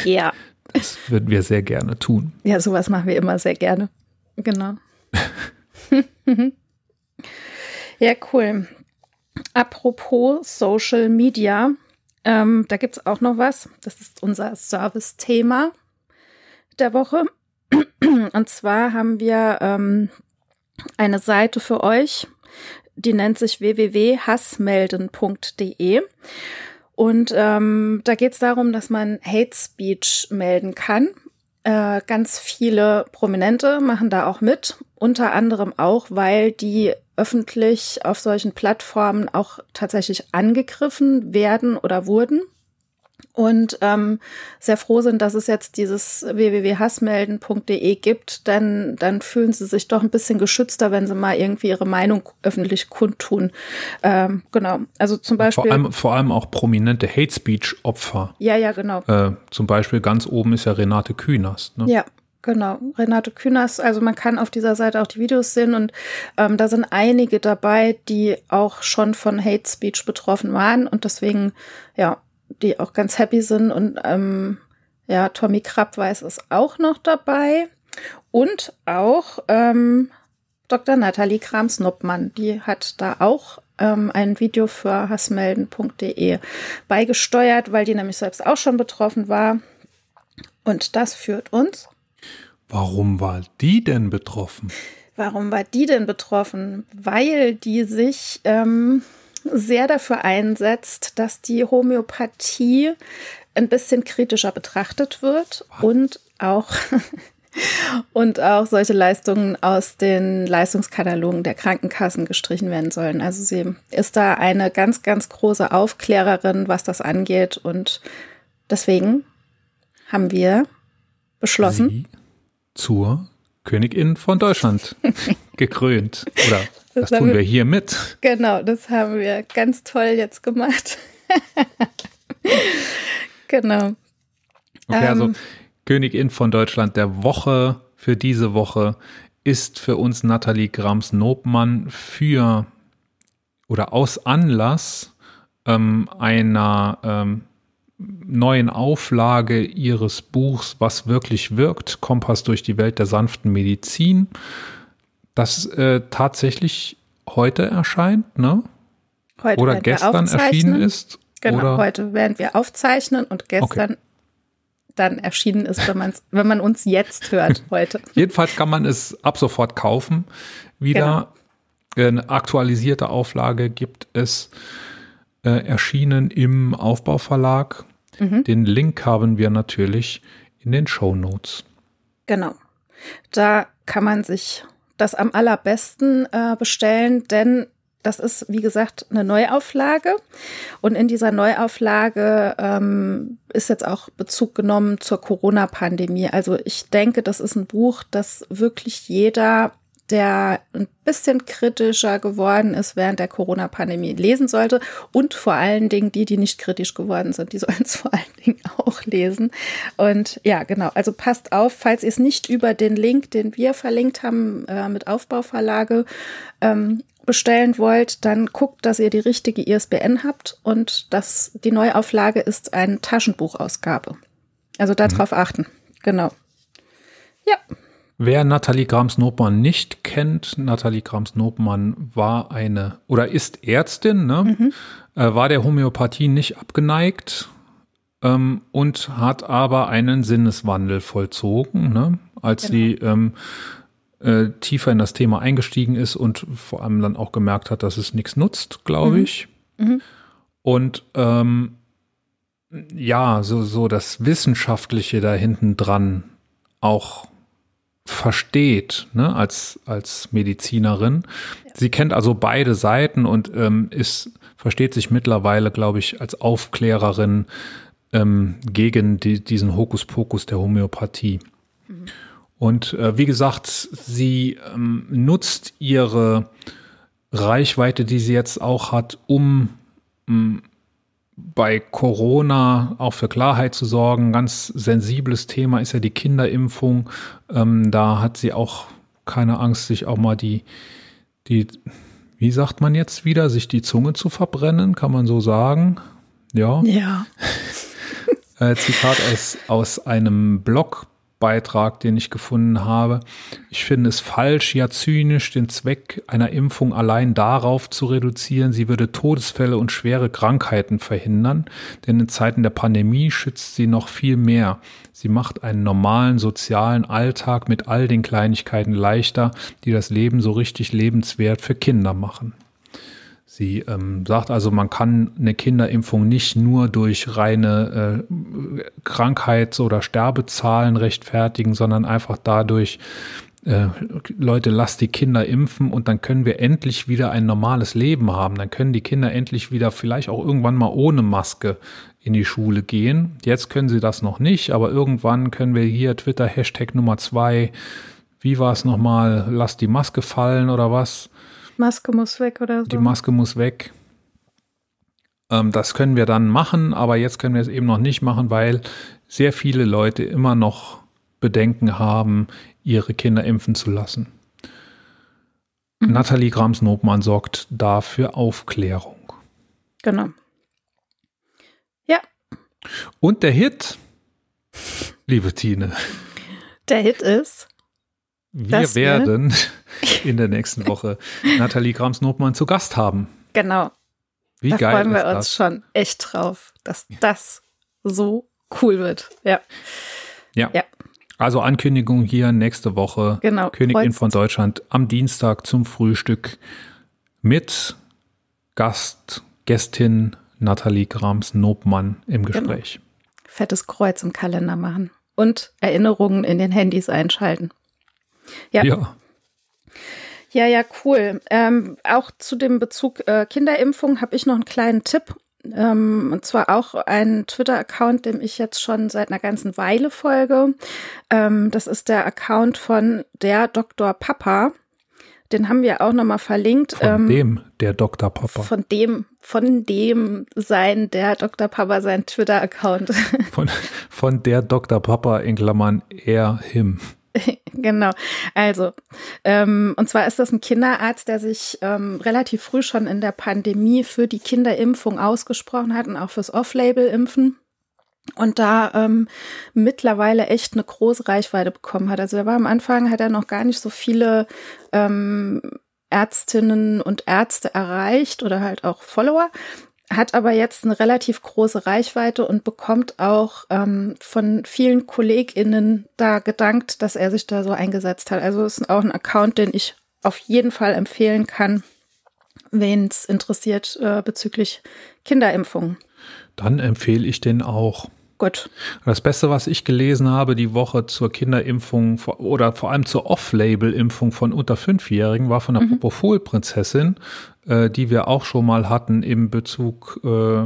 Ja. Das würden wir sehr gerne tun. Ja, sowas machen wir immer sehr gerne. Genau. *laughs* ja, cool. Apropos Social Media, ähm, da gibt es auch noch was. Das ist unser Service-Thema der Woche. *clears throat* Und zwar haben wir ähm, eine Seite für euch, die nennt sich www.hassmelden.de. Und ähm, da geht es darum, dass man Hate Speech melden kann. Äh, ganz viele Prominente machen da auch mit, unter anderem auch, weil die öffentlich auf solchen Plattformen auch tatsächlich angegriffen werden oder wurden. Und ähm, sehr froh sind, dass es jetzt dieses www.hassmelden.de gibt, denn dann fühlen sie sich doch ein bisschen geschützter, wenn sie mal irgendwie ihre Meinung öffentlich kundtun. Ähm, genau, also zum Beispiel. Vor allem, vor allem auch prominente Hate Speech Opfer. Ja, ja, genau. Äh, zum Beispiel ganz oben ist ja Renate Künast. Ne? Ja, Genau, Renate Künast, also man kann auf dieser Seite auch die Videos sehen und ähm, da sind einige dabei, die auch schon von Hate Speech betroffen waren und deswegen, ja, die auch ganz happy sind. Und ähm, ja, Tommy Krabweis ist auch noch dabei. Und auch ähm, Dr. Nathalie Krams-Noppmann, die hat da auch ähm, ein Video für hassmelden.de beigesteuert, weil die nämlich selbst auch schon betroffen war. Und das führt uns. Warum war die denn betroffen? Warum war die denn betroffen? Weil die sich ähm, sehr dafür einsetzt, dass die Homöopathie ein bisschen kritischer betrachtet wird und auch *laughs* und auch solche Leistungen aus den Leistungskatalogen der Krankenkassen gestrichen werden sollen. Also sie ist da eine ganz, ganz große Aufklärerin, was das angeht. Und deswegen haben wir beschlossen. Sie zur Königin von Deutschland *laughs* gekrönt. Oder das, das tun wir, hier mit. Genau, das haben wir ganz toll jetzt gemacht. *laughs* genau. Okay, also ähm, Königin von Deutschland der Woche für diese Woche ist für uns Nathalie Grams-Nobmann für oder aus Anlass ähm, einer ähm, neuen Auflage ihres Buchs Was wirklich wirkt, Kompass durch die Welt der sanften Medizin das äh, tatsächlich heute erscheint, ne? Heute oder gestern erschienen ist. Genau, oder? heute werden wir aufzeichnen und gestern okay. dann erschienen ist, wenn, man's, wenn man uns jetzt hört, *laughs* heute. Jedenfalls kann man es ab sofort kaufen. Wieder genau. eine aktualisierte Auflage gibt es äh, erschienen im Aufbauverlag. Mhm. Den Link haben wir natürlich in den Show Notes. Genau. Da kann man sich das am allerbesten äh, bestellen, denn das ist, wie gesagt, eine Neuauflage. Und in dieser Neuauflage ähm, ist jetzt auch Bezug genommen zur Corona-Pandemie. Also ich denke, das ist ein Buch, das wirklich jeder der ein bisschen kritischer geworden ist während der Corona-Pandemie, lesen sollte. Und vor allen Dingen die, die nicht kritisch geworden sind, die sollen es *laughs* vor allen Dingen auch lesen. Und ja, genau. Also passt auf, falls ihr es nicht über den Link, den wir verlinkt haben, äh, mit Aufbauverlage, ähm, bestellen wollt, dann guckt, dass ihr die richtige ISBN habt und dass die Neuauflage ist eine Taschenbuchausgabe. Also darauf mhm. achten. Genau. Ja. Wer Nathalie Grams-Nobmann nicht kennt, Nathalie Grams-Nobmann war eine oder ist Ärztin, ne? Mhm. Äh, war der Homöopathie nicht abgeneigt ähm, und hat aber einen Sinneswandel vollzogen, ne? als genau. sie ähm, äh, tiefer in das Thema eingestiegen ist und vor allem dann auch gemerkt hat, dass es nichts nutzt, glaube mhm. ich. Mhm. Und ähm, ja, so, so das Wissenschaftliche da hinten dran auch versteht, ne, als, als Medizinerin. Ja. Sie kennt also beide Seiten und ähm, ist, versteht sich mittlerweile, glaube ich, als Aufklärerin ähm, gegen die, diesen Hokuspokus der Homöopathie. Mhm. Und äh, wie gesagt, sie ähm, nutzt ihre Reichweite, die sie jetzt auch hat, um ähm, bei Corona auch für Klarheit zu sorgen. Ganz sensibles Thema ist ja die Kinderimpfung. Ähm, da hat sie auch keine Angst, sich auch mal die, die, wie sagt man jetzt wieder, sich die Zunge zu verbrennen, kann man so sagen. Ja. Ja. *laughs* äh, Zitat aus, aus einem Blog Beitrag, den ich gefunden habe. Ich finde es falsch, ja zynisch, den Zweck einer Impfung allein darauf zu reduzieren, sie würde Todesfälle und schwere Krankheiten verhindern, denn in Zeiten der Pandemie schützt sie noch viel mehr. Sie macht einen normalen sozialen Alltag mit all den Kleinigkeiten leichter, die das Leben so richtig lebenswert für Kinder machen. Sie ähm, sagt also, man kann eine Kinderimpfung nicht nur durch reine äh, Krankheits- oder Sterbezahlen rechtfertigen, sondern einfach dadurch, äh, Leute, lasst die Kinder impfen und dann können wir endlich wieder ein normales Leben haben. Dann können die Kinder endlich wieder vielleicht auch irgendwann mal ohne Maske in die Schule gehen. Jetzt können sie das noch nicht, aber irgendwann können wir hier Twitter Hashtag Nummer zwei. Wie war es nochmal? Lass die Maske fallen oder was? Maske muss weg oder so. Die Maske muss weg. Ähm, das können wir dann machen, aber jetzt können wir es eben noch nicht machen, weil sehr viele Leute immer noch Bedenken haben, ihre Kinder impfen zu lassen. Mhm. Nathalie Grams-Nobmann sorgt dafür Aufklärung. Genau. Ja. Und der Hit, liebe Tine. Der Hit ist. Wir werden wir *laughs* in der nächsten Woche Nathalie Grams-Nobmann zu Gast haben. Genau. Wie da geil freuen wir uns das? schon echt drauf, dass das so cool wird. Ja. Ja. ja. Also Ankündigung hier nächste Woche. Genau. Königin von Deutschland am Dienstag zum Frühstück mit Gast, Gästin Nathalie Grams-Nobmann im genau. Gespräch. Genau. Fettes Kreuz im Kalender machen und Erinnerungen in den Handys einschalten. Ja. Ja. Ja, ja, cool. Ähm, auch zu dem Bezug äh, Kinderimpfung habe ich noch einen kleinen Tipp. Ähm, und zwar auch ein Twitter-Account, dem ich jetzt schon seit einer ganzen Weile folge. Ähm, das ist der Account von der Dr. Papa. Den haben wir auch nochmal verlinkt. Von ähm, dem, der Dr. Papa. Von dem, von dem sein, der Dr. Papa, sein Twitter-Account. *laughs* Von, von der Dr. Papa in Klammern er, him. *laughs* genau. Also, ähm, und zwar ist das ein Kinderarzt, der sich ähm, relativ früh schon in der Pandemie für die Kinderimpfung ausgesprochen hat und auch fürs Off-Label-Impfen. Und da ähm, mittlerweile echt eine große Reichweite bekommen hat. Also er war am Anfang, hat er noch gar nicht so viele ähm, Ärztinnen und Ärzte erreicht oder halt auch Follower hat aber jetzt eine relativ große Reichweite und bekommt auch ähm, von vielen KollegInnen da gedankt, dass er sich da so eingesetzt hat. Also ist auch ein Account, den ich auf jeden Fall empfehlen kann, wen es interessiert äh, bezüglich Kinderimpfungen. Dann empfehle ich den auch. Gut. Das Beste, was ich gelesen habe die Woche zur Kinderimpfung oder vor allem zur Off-Label-Impfung von unter Fünfjährigen, war von der mhm. Propofol-Prinzessin, äh, die wir auch schon mal hatten im Bezug äh,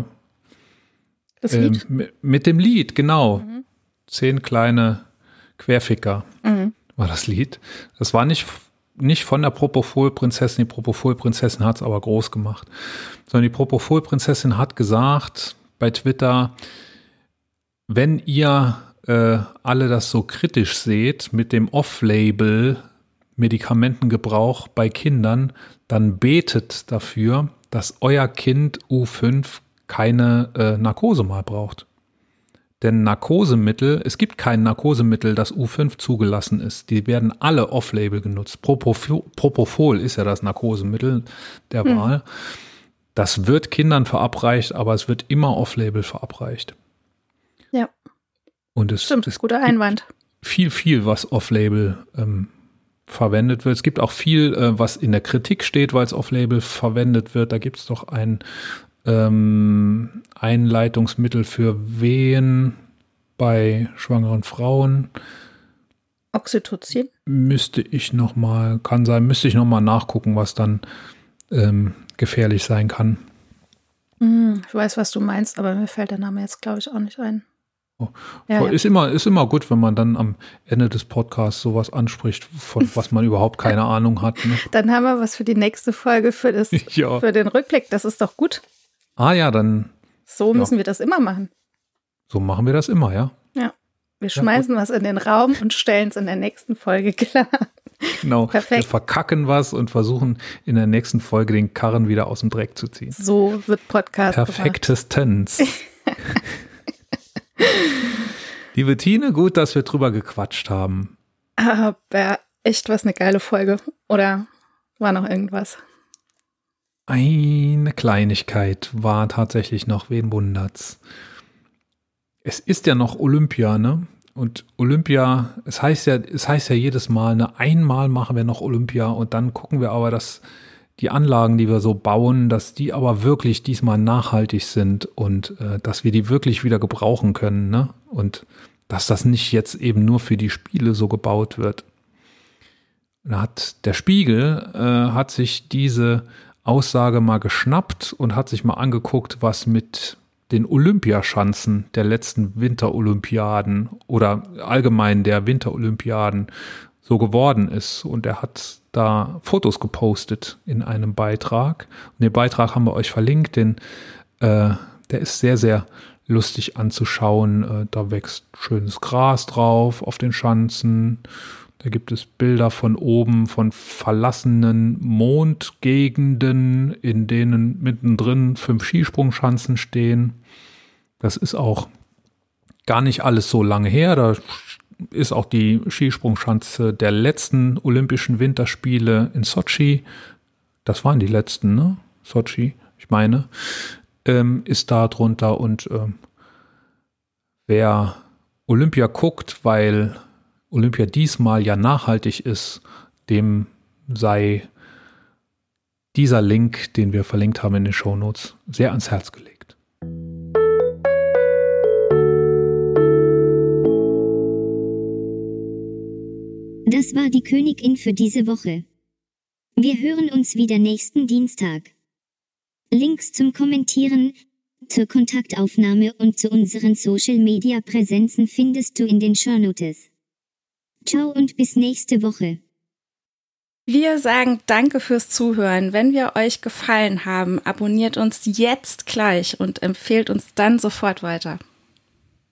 äh, mit dem Lied, genau. Mhm. Zehn kleine Querficker mhm. war das Lied. Das war nicht nicht von der Propofol-Prinzessin, die Propofol-Prinzessin hat es aber groß gemacht, sondern die Propofol-Prinzessin hat gesagt bei Twitter, wenn ihr äh, alle das so kritisch seht mit dem Off-Label Medikamentengebrauch bei Kindern, dann betet dafür, dass euer Kind U5 keine äh, Narkose mal braucht. Denn Narkosemittel, es gibt kein Narkosemittel, das U5 zugelassen ist. Die werden alle off-label genutzt. Propofol, Propofol ist ja das Narkosemittel der hm. Wahl. Das wird Kindern verabreicht, aber es wird immer off-label verabreicht. Ja. Und es Stimmt, ist guter Einwand. Viel, viel, was off-label ähm, verwendet wird. Es gibt auch viel, äh, was in der Kritik steht, weil es off-label verwendet wird. Da gibt es doch ein ähm, Einleitungsmittel für Wehen bei schwangeren Frauen. Oxytocin? Müsste ich noch mal, kann sein, müsste ich noch mal nachgucken, was dann ähm, gefährlich sein kann. Hm, ich weiß, was du meinst, aber mir fällt der Name jetzt, glaube ich, auch nicht ein. Oh. Ja, ist, ja. Immer, ist immer gut, wenn man dann am Ende des Podcasts sowas anspricht, von *laughs* was man überhaupt keine Ahnung hat. Ne? Dann haben wir was für die nächste Folge, für, das, *laughs* ja. für den Rückblick. Das ist doch gut. Ah ja, dann. So müssen wir das immer machen. So machen wir das immer, ja. Ja. Wir schmeißen was in den Raum und stellen es in der nächsten Folge *laughs* klar. Genau. Perfekt. Wir verkacken was und versuchen in der nächsten Folge den Karren wieder aus dem Dreck zu ziehen. So wird Podcast. Perfektestens. Liebe Tine, gut, dass wir drüber gequatscht haben. Aber echt was eine geile Folge. Oder war noch irgendwas? Eine Kleinigkeit war tatsächlich noch, wen wundert's? Es ist ja noch Olympia, ne? Und Olympia, es heißt ja, es heißt ja jedes Mal, ne, einmal machen wir noch Olympia und dann gucken wir aber, dass die Anlagen, die wir so bauen, dass die aber wirklich diesmal nachhaltig sind und äh, dass wir die wirklich wieder gebrauchen können, ne? Und dass das nicht jetzt eben nur für die Spiele so gebaut wird. Da hat der Spiegel äh, hat sich diese Aussage mal geschnappt und hat sich mal angeguckt, was mit den Olympiaschanzen der letzten Winterolympiaden oder allgemein der Winterolympiaden so geworden ist. Und er hat da Fotos gepostet in einem Beitrag. Und den Beitrag haben wir euch verlinkt, denn äh, der ist sehr, sehr lustig anzuschauen. Äh, da wächst schönes Gras drauf auf den Schanzen. Da gibt es Bilder von oben von verlassenen Mondgegenden, in denen mittendrin fünf Skisprungschanzen stehen. Das ist auch gar nicht alles so lange her. Da ist auch die Skisprungschanze der letzten Olympischen Winterspiele in Sochi. Das waren die letzten, ne? Sochi, ich meine, ähm, ist da drunter. Und ähm, wer Olympia guckt, weil Olympia diesmal ja nachhaltig ist, dem sei dieser Link, den wir verlinkt haben in den Shownotes, sehr ans Herz gelegt. Das war die Königin für diese Woche. Wir hören uns wieder nächsten Dienstag. Links zum Kommentieren, zur Kontaktaufnahme und zu unseren Social Media Präsenzen findest du in den Shownotes. Ciao und bis nächste Woche. Wir sagen Danke fürs Zuhören. Wenn wir euch gefallen haben, abonniert uns jetzt gleich und empfehlt uns dann sofort weiter.